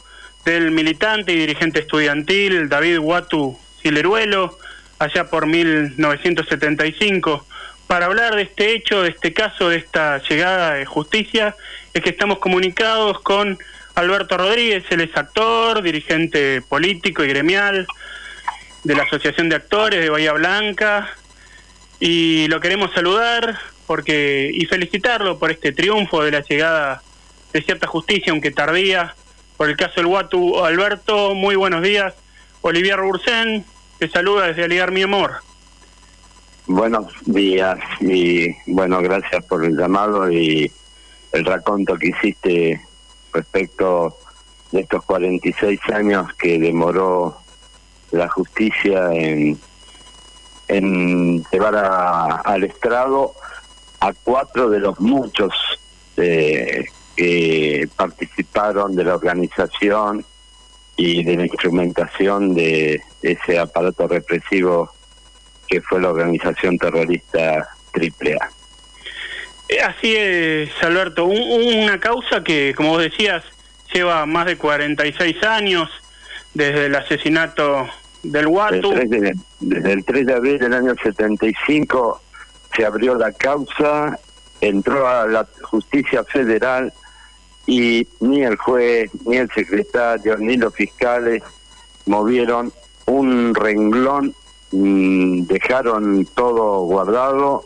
del militante y dirigente estudiantil David Watu Sileruelo, allá por 1975. Para hablar de este hecho, de este caso, de esta llegada de justicia, es que estamos comunicados con Alberto Rodríguez, él es actor, dirigente político y gremial de la Asociación de Actores de Bahía Blanca y lo queremos saludar porque y felicitarlo por este triunfo de la llegada de cierta justicia, aunque tardía, por el caso del Guatu. Alberto, muy buenos días. Olivier Bursen, te saluda desde Aligar Mi Amor. Buenos días y bueno, gracias por el llamado y el raconto que hiciste respecto de estos 46 años que demoró la justicia en, llevar a- al estrado a cuatro de los muchos eh, que participaron de la organización y de la instrumentación de ese aparato represivo que fue la organización terrorista AAA. Eh, Así es, Alberto. Un- una causa que, como vos decías, lleva más de 46 años desde el asesinato del Guatu. El 3 de- desde el 3 de abril del año 75 se abrió la causa, entró a la justicia federal y ni el juez, ni el secretario, ni los fiscales movieron un renglón, mm, dejaron todo guardado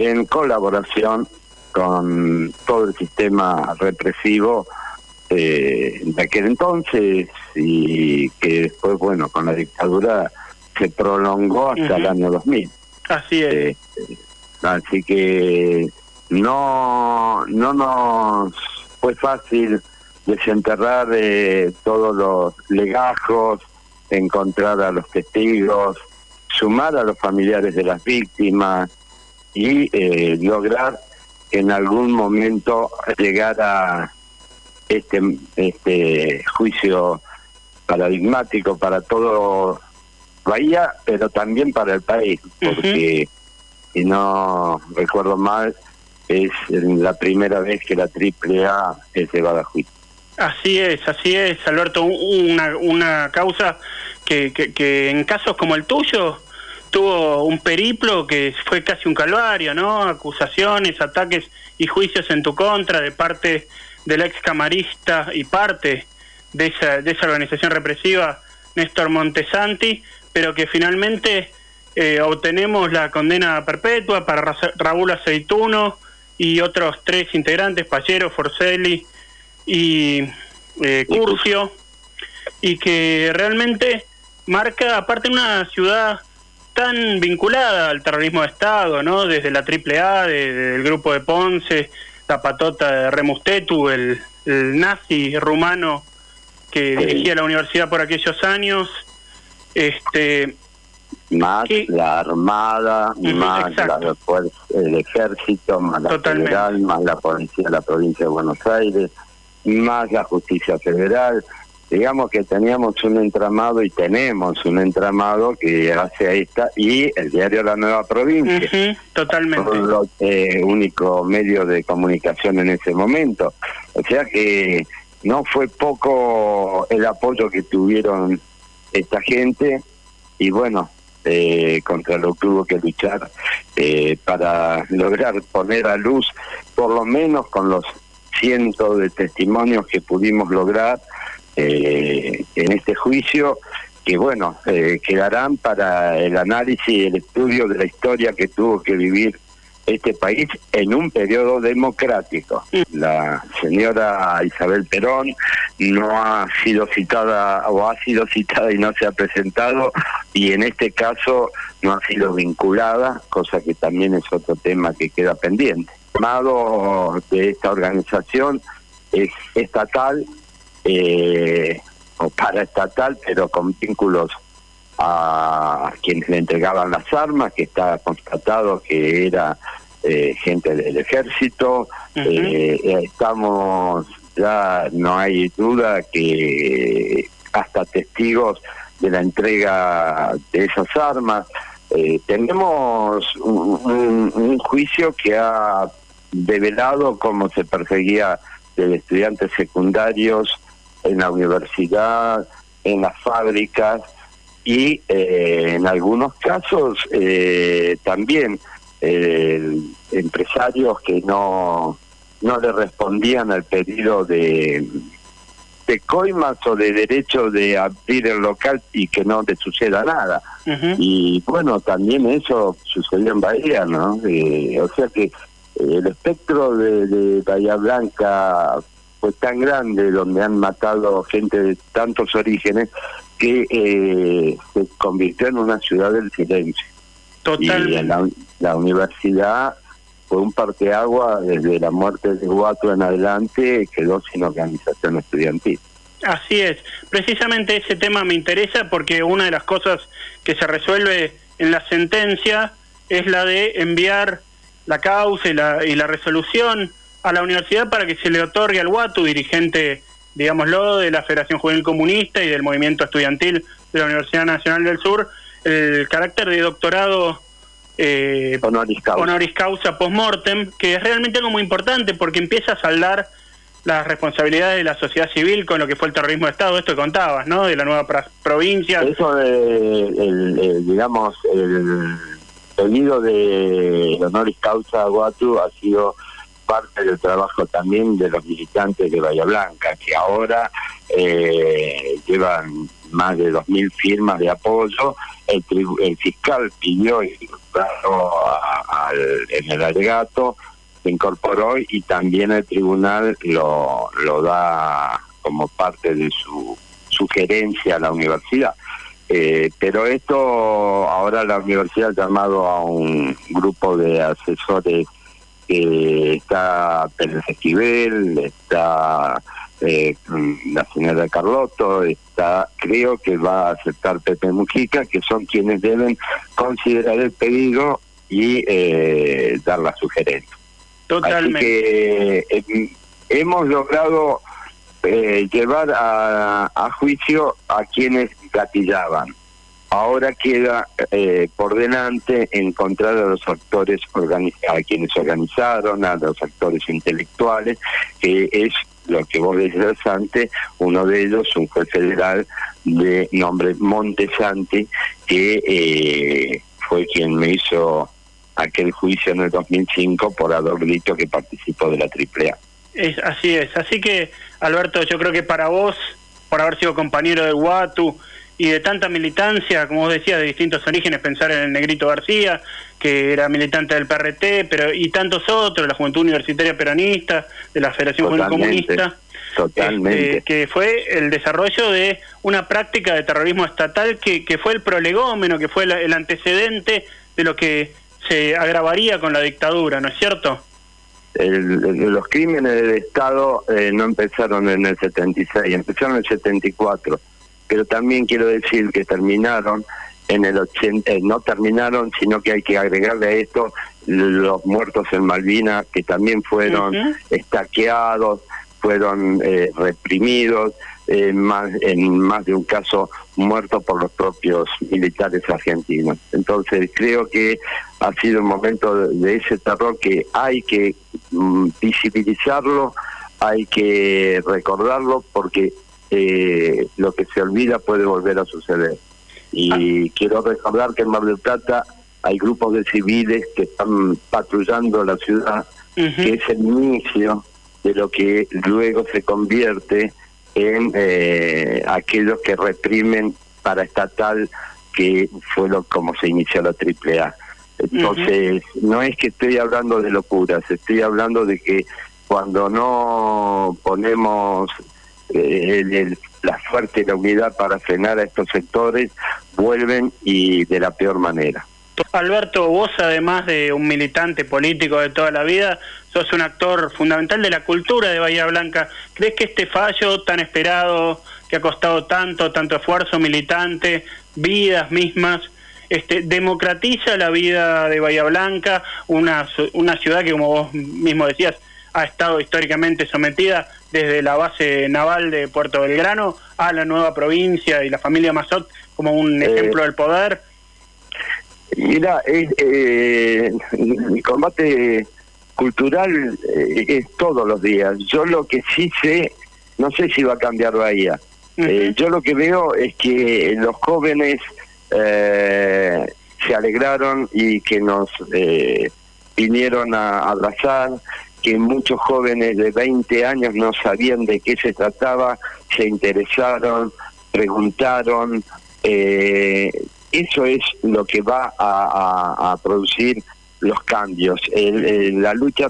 en colaboración con todo el sistema represivo eh, de aquel entonces y que después, bueno, con la dictadura se prolongó hasta el año 2000. Así es. Eh, así que no, no nos fue fácil desenterrar eh, todos los legajos, encontrar a los testigos, sumar a los familiares de las víctimas y eh, lograr en algún momento llegara este este juicio paradigmático para todo Bahía, pero también para el país, porque si no recuerdo mal, es la primera vez que la AAA es llevada a juicio. Así es, así es, Alberto. Un- Una, una causa que, que, que en casos como el tuyo tuvo un periplo que fue casi un calvario, ¿no? Acusaciones, ataques y juicios en tu contra de parte del ex camarista y parte de esa, de esa organización represiva, Néstor Montesanti, pero que finalmente eh, obtenemos la condena perpetua para Ra- Raúl Aceituno y otros tres integrantes, Pallero, Forcelli y eh, Curcio, y que realmente marca, aparte, una ciudad tan vinculada al terrorismo de Estado, ¿no? Desde la AAA, de- del grupo de Ponce, la patota de Remustetu, el, el nazi rumano que dirigía la universidad por aquellos años, este Más la Armada, más la el Ejército, más la Totalmente. Federal, más la Policía de la Provincia de Buenos Aires, más la Justicia Federal. Digamos que teníamos un entramado y tenemos un entramado que hace a esta y el diario La Nueva Provincia. Totalmente. Lo- eh, único medio de comunicación en ese momento. O sea que no fue poco el apoyo que tuvieron esta gente y bueno, eh, contra lo que hubo que luchar eh, para lograr poner a luz, por lo menos con los cientos de testimonios que pudimos lograr eh, en este juicio, que bueno, eh, quedarán para el análisis y el estudio de la historia que tuvo que vivir este país en un periodo democrático. La señora Isabel Perón no ha sido citada o ha sido citada y no se ha presentado y en este caso no ha sido vinculada, cosa que también es otro tema que queda pendiente. El llamado de esta organización es estatal eh, o paraestatal, pero con vínculos a quienes le entregaban las armas, que está constatado que era eh, gente del ejército. Eh, estamos, ya no hay duda que hasta testigos de la entrega de esas armas. Eh, tenemos un, un- un juicio que ha develado cómo se perseguía de estudiantes secundarios en la universidad, en las fábricas y eh, en algunos casos eh, también eh, empresarios que no no le respondían al pedido de de coimas o de derecho de abrir el local y que no le suceda nada. Y bueno también eso sucedió en Bahía no Eh, o sea que eh, el espectro de, de Bahía Blanca fue tan grande donde han matado gente de tantos orígenes que eh, se convirtió en una ciudad del silencio. Y en la, la universidad fue un parteagua desde la muerte de Guato en adelante, quedó sin organización estudiantil. Así es, precisamente ese tema me interesa porque una de las cosas que se resuelve en la sentencia es la de enviar la causa y la, y la resolución a la universidad para que se le otorgue al Guatu, dirigente, digámoslo, de la Federación Juvenil Comunista y del movimiento estudiantil de la Universidad Nacional del Sur, el carácter de doctorado eh, honoris causa, honoris causa post-mortem, que es realmente algo muy importante porque empieza a saldar las responsabilidades de la sociedad civil con lo que fue el terrorismo de Estado, esto que contabas, ¿no? De la nueva provincia. Eso, de, el, digamos, el pedido de honoris causa a Guatu ha sido parte del trabajo también de los militantes de Bahía Blanca, que ahora eh, llevan más de 2.000 firmas de apoyo. El, el fiscal pidió y en el alegato, se incorporó y también el tribunal lo, lo da como parte de su sugerencia a la universidad. Eh, pero esto, ahora la universidad ha llamado a un grupo de asesores que está Pérez Esquivel, está eh, la señora Carlotto, está, creo que va a aceptar Pepe Mujica, que son quienes deben considerar el pedido y eh, dar la sugerencia. Totalmente. Así que eh, hemos logrado eh, llevar a, a juicio a quienes gatillaban. Ahora queda eh, por delante encontrar a los actores, a quienes organizaron, a los actores intelectuales, que es lo que vos decías antes, uno de ellos, un juez federal de nombre Montesanti, que eh, fue quien me hizo aquel juicio en el 2005 por dicho que participó de la AAA. Es, así es, así que Alberto, yo creo que para vos, por haber sido compañero de Guatu, y de tanta militancia, como vos decías, de distintos orígenes, pensar en el Negrito García, que era militante del PRT, pero y tantos otros, la Juventud Universitaria Peronista, de la Federación Juvenil Comunista. Totalmente. Este, que fue el desarrollo de una práctica de terrorismo estatal que, que fue el prolegómeno, que fue el antecedente de lo que se agravaría con la dictadura, ¿no es cierto? los crímenes del Estado eh, no empezaron en el 76, empezaron en el 74 pero también quiero decir que terminaron en el 80, eh, no terminaron, sino que hay que agregarle a esto los muertos en Malvinas, que también fueron estaqueados, fueron eh, reprimidos, eh, más, en más de un caso muertos por los propios militares argentinos. Entonces creo que ha sido un momento de ese terror que hay que mm, visibilizarlo, hay que recordarlo porque eh, lo que se olvida puede volver a suceder. Y ah. quiero recordar que en Mar del Plata hay grupos de civiles que están patrullando la ciudad, que es el inicio de lo que luego se convierte en eh, aquellos que reprimen para estatal, que fue lo como se inició la AAA. Entonces, no es que estoy hablando de locuras, estoy hablando de que cuando no ponemos eh, la suerte y la unidad para frenar a estos sectores vuelven y de la peor manera. Alberto, vos además de un militante político de toda la vida, sos un actor fundamental de la cultura de Bahía Blanca. ¿Crees que este fallo tan esperado, que ha costado tanto, tanto esfuerzo militante, vidas mismas, este, democratiza la vida de Bahía Blanca, una, una ciudad que como vos mismo decías, ha estado históricamente sometida desde la base naval de Puerto Belgrano a la nueva provincia y la familia Mazot como un eh, ejemplo del poder? Mira, eh, el combate cultural eh, es todos los días. Yo lo que sí sé, no sé si va a cambiar Bahía. yo lo que veo es que los jóvenes se alegraron y que nos vinieron a abrazar, que muchos jóvenes de 20 años no sabían de qué se trataba, se interesaron, preguntaron. Eh, eso es lo que va a, producir los cambios. la lucha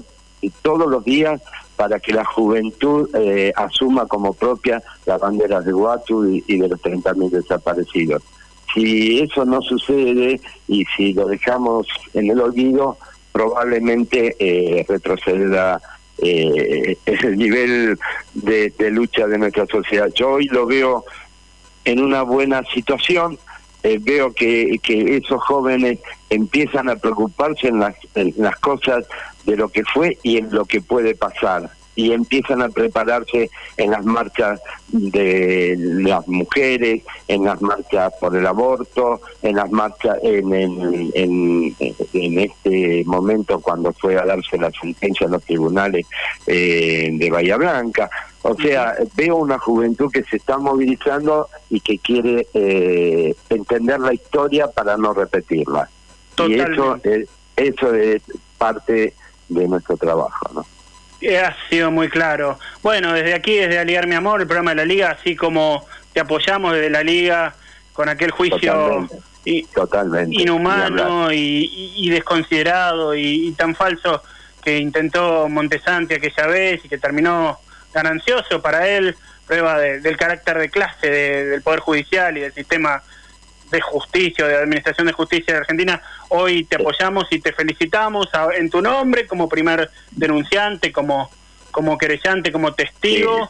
todos los días para que la juventud eh, asuma como propia las banderas de Guatu y, y de los 30.000 desaparecidos. Si eso no sucede y si lo dejamos en el olvido, probablemente eh, retroceda eh, ese nivel de, de lucha de nuestra sociedad. Yo hoy lo veo en una buena situación, eh, veo que, esos jóvenes empiezan a preocuparse en las cosas de lo que fue y en lo que puede pasar y empiezan a prepararse en las marchas de las mujeres, en las marchas por el aborto, en las marchas en, en, en, en este momento cuando fue a darse la sentencia en los tribunales eh, de Bahía Blanca. O sea, veo una juventud que se está movilizando y que quiere eh, entender la historia para no repetirla. Y eso, es, eso es parte de nuestro trabajo, ¿no? Ha sido muy claro. Bueno, desde aquí, desde Aliar Mi Amor, el programa de la Liga, así como te apoyamos desde la Liga con aquel juicio Totalmente. y- inhumano y desconsiderado y, y tan falso que intentó Montesanti aquella vez y que terminó ganancioso para él, prueba de- del carácter de clase de- del Poder Judicial y del sistema de justicia, de administración de justicia de Argentina. Hoy te apoyamos y te felicitamos a- en tu nombre como primer denunciante, como, como querellante, como testigo.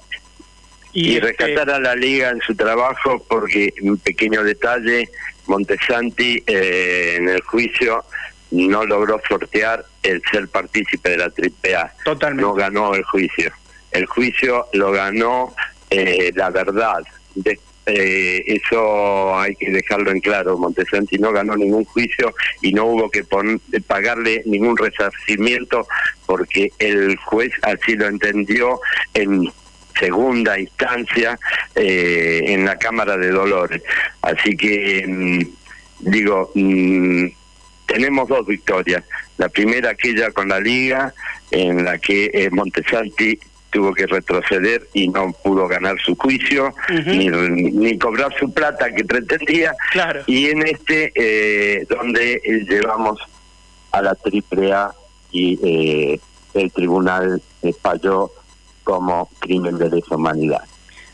y, este, rescatar a la liga en su trabajo porque un pequeño detalle Montesanti eh, en el juicio no logró sortear el ser partícipe de la AAA Totalmente. no ganó el juicio el juicio lo ganó eh, la verdad De- eh, eso hay que dejarlo en claro Montesanti no ganó ningún juicio y no hubo que pagarle ningún resarcimiento porque el juez así lo entendió en segunda instancia eh, en la Cámara de Dolores. Así que, mm, digo, mm, tenemos dos victorias. La primera, aquella con la Liga, en la que eh, Montesanti tuvo que retroceder y no pudo ganar su juicio, ni, ni cobrar su plata que pretendía. Claro. Y en este, eh, donde eh, llevamos a la AAA y eh, el tribunal falló como crimen de lesa humanidad.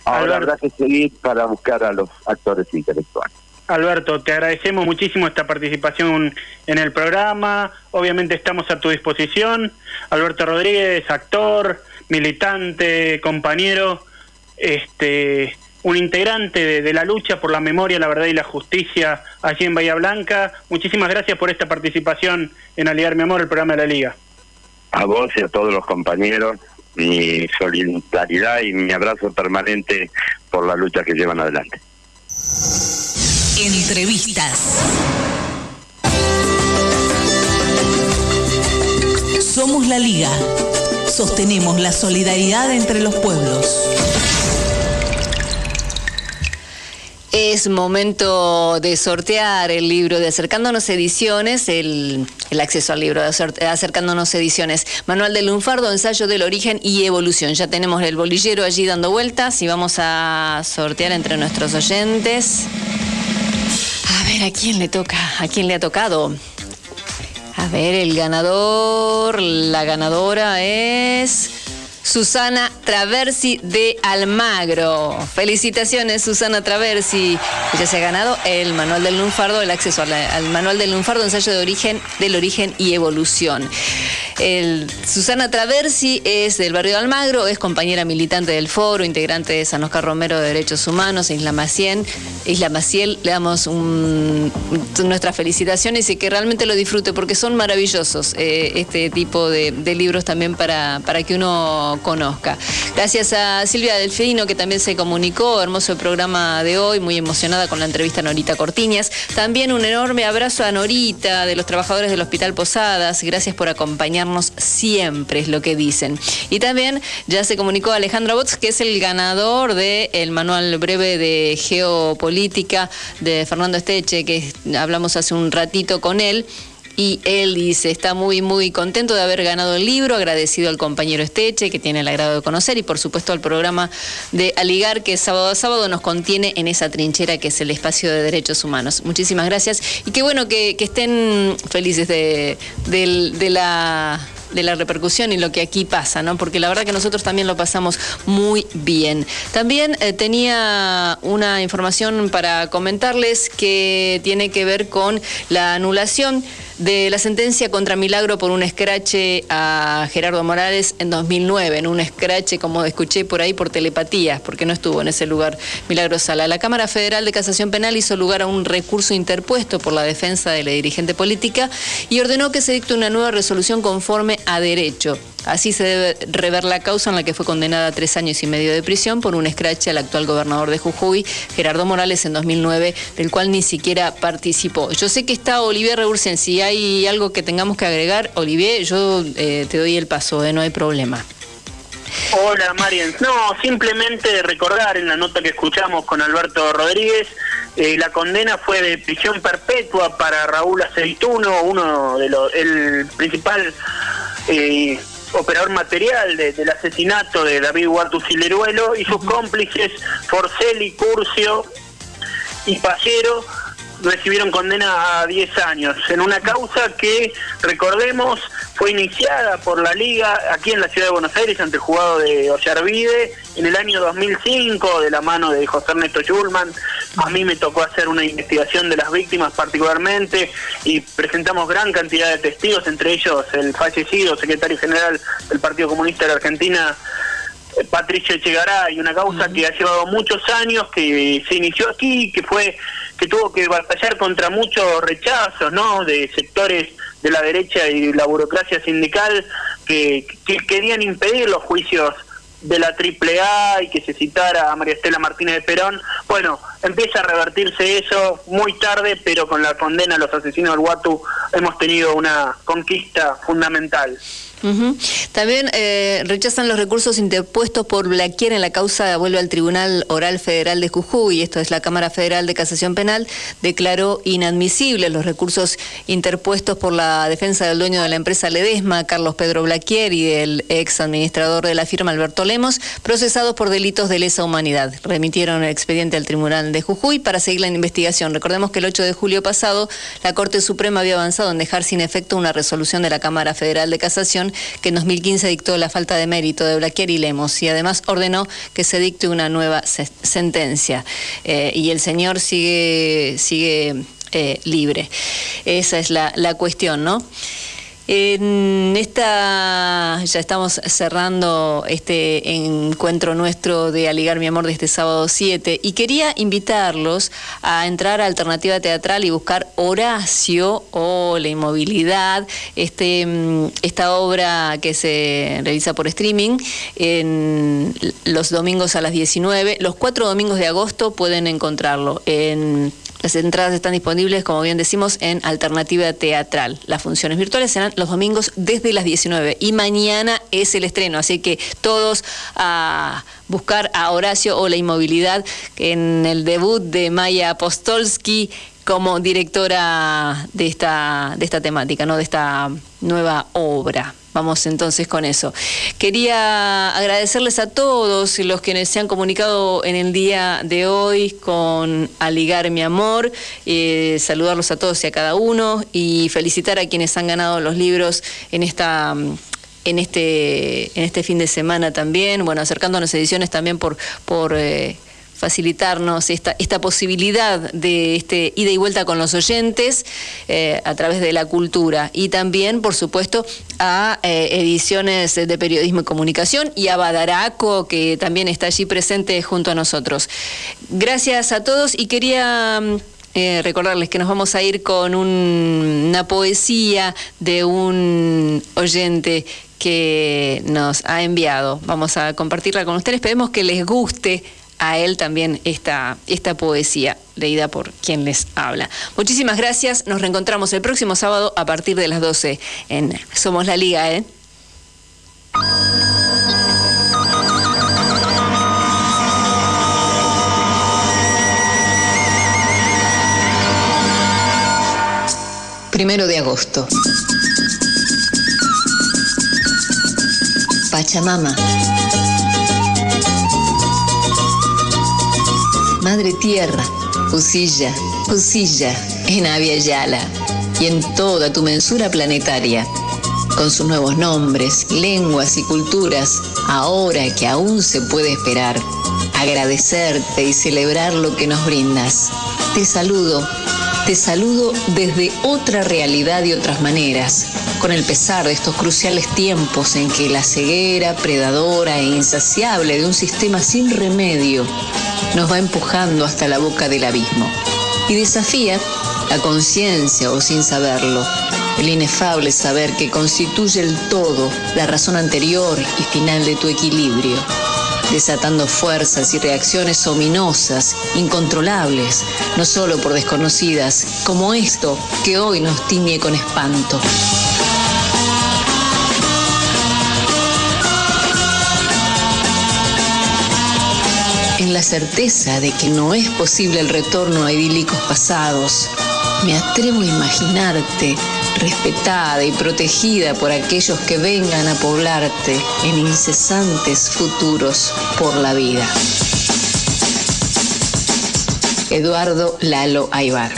Ahora habrá que seguir para buscar a los actores intelectuales. Alberto, te agradecemos muchísimo esta participación en el programa. Obviamente estamos a tu disposición. Alberto Rodríguez, actor, militante, compañero, este, un integrante de, de la lucha por la memoria, la verdad y la justicia allí en Bahía Blanca. Muchísimas gracias por esta participación en Aliar Mi Amor, el programa de la Liga. A vos y a todos los compañeros, mi solidaridad y mi abrazo permanente por la lucha que llevan adelante. Entrevistas. Somos la Liga. Sostenemos la solidaridad entre los pueblos. Es momento de sortear el libro de Acercándonos Ediciones, el, acceso al libro de Acer- Acercándonos Ediciones, Manual del Lunfardo, Ensayo del Origen y Evolución. Ya tenemos el bolillero allí dando vueltas y vamos a sortear entre nuestros oyentes. A ver, ¿a quién le toca? ¿A quién le ha tocado? A ver, el ganador, la ganadora es Susana Traversi de Almagro. Felicitaciones, Susana Traversi. Ella se ha ganado el manual del lunfardo, el acceso al manual del lunfardo, ensayo de origen, del origen y evolución. Susana Traversi es del barrio de Almagro, es compañera militante del foro, integrante de San Oscar Romero de Derechos Humanos, Isla Maciel. Isla Maciel, le damos nuestras felicitaciones y que realmente lo disfrute porque son maravillosos eh, este tipo de, de libros también para, para que uno conozca. Gracias a Silvia Delfino que también se comunicó, hermoso el programa de hoy, muy emocionada con la entrevista a Norita Cortiñas. También un enorme abrazo a Norita de los trabajadores del Hospital Posadas, gracias por acompañarnos siempre, es lo que dicen. Y también ya se comunicó Alejandro Bots, que es el ganador del manual breve de geopolítica de Fernando Esteche, que hablamos hace un ratito con él. Y él dice, está muy, muy contento de haber ganado el libro, agradecido al compañero Esteche, que tiene el agrado de conocer, y por supuesto al programa de Aligar, que sábado a sábado nos contiene en esa trinchera que es el espacio de derechos humanos. Muchísimas gracias y qué bueno que, estén felices de la de la repercusión y lo que aquí pasa, ¿no? Porque la verdad que nosotros también lo pasamos muy bien. También eh, tenía una información para comentarles que tiene que ver con la anulación de la sentencia contra Milagro por un escrache a Gerardo Morales en 2009, en un escrache, como escuché por ahí, por telepatía, porque no estuvo en ese lugar Milagro Sala. La Cámara Federal de Casación Penal hizo lugar a un recurso interpuesto por la defensa de la dirigente política y ordenó que se dicte una nueva resolución conforme a derecho. Así se debe rever la causa en la que fue condenada a tres años y medio de prisión por un escrache al actual gobernador de Jujuy, Gerardo Morales, en 2009, del cual ni siquiera participó. Yo sé que está Olivier Reursen. Si hay algo que tengamos que agregar, Olivier, yo eh, te doy el paso, eh, no hay problema. Hola, Marian. No, simplemente recordar en la nota que escuchamos con Alberto Rodríguez, eh, la condena fue de prisión perpetua para Raúl Aceituno, uno de los, el principal eh, operador material del asesinato de David Huartu Cileruelo y sus cómplices Forcelli, Curcio y Pallero recibieron condena a 10 años. En una causa que, recordemos, fue iniciada por la Liga aquí en la ciudad de Buenos Aires ante el jugado de Ollarvide en el año 2005 de la mano de José Ernesto Schulman. A mí me tocó hacer una investigación de las víctimas particularmente y presentamos gran cantidad de testigos, entre ellos el fallecido secretario general del Partido Comunista de la Argentina, Patricio Echegaray, una causa que ha llevado muchos años, que se inició aquí, que fue que tuvo que batallar contra muchos rechazos, ¿no? De sectores de la derecha y la burocracia sindical que, que querían impedir los juicios de la AAA y que se citara a María Estela Martínez de Perón. Bueno, empieza a revertirse eso muy tarde, pero con la condena a los asesinos del Guatu hemos tenido una conquista fundamental. También eh, rechazan los recursos interpuestos por Blaquier en la causa vuelve al Tribunal Oral Federal de Jujuy, esto es la Cámara Federal de Casación Penal, declaró inadmisibles los recursos interpuestos por la defensa del dueño de la empresa Ledesma, Carlos Pedro Blaquier, y del ex administrador de la firma, Alberto Lemos, procesados por delitos de lesa humanidad. Remitieron el expediente al Tribunal de Jujuy para seguir la investigación. Recordemos que el 8 de julio pasado la Corte Suprema había avanzado en dejar sin efecto una resolución de la Cámara Federal de Casación que en 2015 dictó la falta de mérito de Blaquier y Lemos y además ordenó que se dicte una nueva sentencia. Eh, y el señor sigue, sigue eh, libre. Esa es la, la cuestión, ¿no? En esta, ya estamos cerrando este encuentro nuestro de Aligar mi amor de este sábado 7 y quería invitarlos a entrar a Alternativa Teatral y buscar Horacio o La Inmovilidad, este, mm, esta obra que se realiza por streaming en los domingos a las 19. Los cuatro domingos de agosto pueden encontrarlo en las entradas están disponibles, como bien decimos, en Alternativa Teatral. Las funciones virtuales serán los domingos desde las 19 y mañana es el estreno, así que todos a buscar a Horacio o la inmovilidad en el debut de Maya Apostolsky como directora de esta, de esta temática, ¿no? de esta nueva obra. Vamos entonces con eso. Quería agradecerles a todos los que se han comunicado en el día de hoy con Aligar mi amor, eh, saludarlos a todos y a cada uno y felicitar a quienes han ganado los libros en esta en este en este fin de semana también, bueno, acercándonos ediciones también por por eh, facilitarnos esta, esta posibilidad de este ida y vuelta con los oyentes eh, a través de la cultura y también, por supuesto, a eh, ediciones de periodismo y comunicación y a Badaraco, que también está allí presente junto a nosotros. Gracias a todos y quería... Mm, eh, recordarles que nos vamos a ir con una poesía de un oyente que nos ha enviado. Vamos a compartirla con ustedes. Esperemos que les guste a él también esta, esta poesía leída por quien les habla. Muchísimas gracias, nos reencontramos el próximo sábado a partir de las 12 en Somos la Liga, ¿eh? Primero de agosto. Pachamama. Madre Tierra, Usilla, Usilla, en Avia Yala y en toda tu mensura planetaria, con sus nuevos nombres, lenguas y culturas, ahora que aún se puede esperar, agradecerte y celebrar lo que nos brindas. Te saludo te saludo desde otra realidad y otras maneras, con el pesar de estos cruciales tiempos en que la ceguera predadora e insaciable de un sistema sin remedio nos va empujando hasta la boca del abismo y desafía la conciencia o sin saberlo, el inefable saber que constituye el todo, la razón anterior y final de tu equilibrio, desatando fuerzas y reacciones ominosas, incontrolables, no solo por desconocidas, como esto que hoy nos tiñe con espanto. En la certeza de que no es posible el retorno a idílicos pasados, me atrevo a imaginarte respetada y protegida por aquellos que vengan a poblarte en incesantes futuros por la vida. Eduardo Lalo Aybar.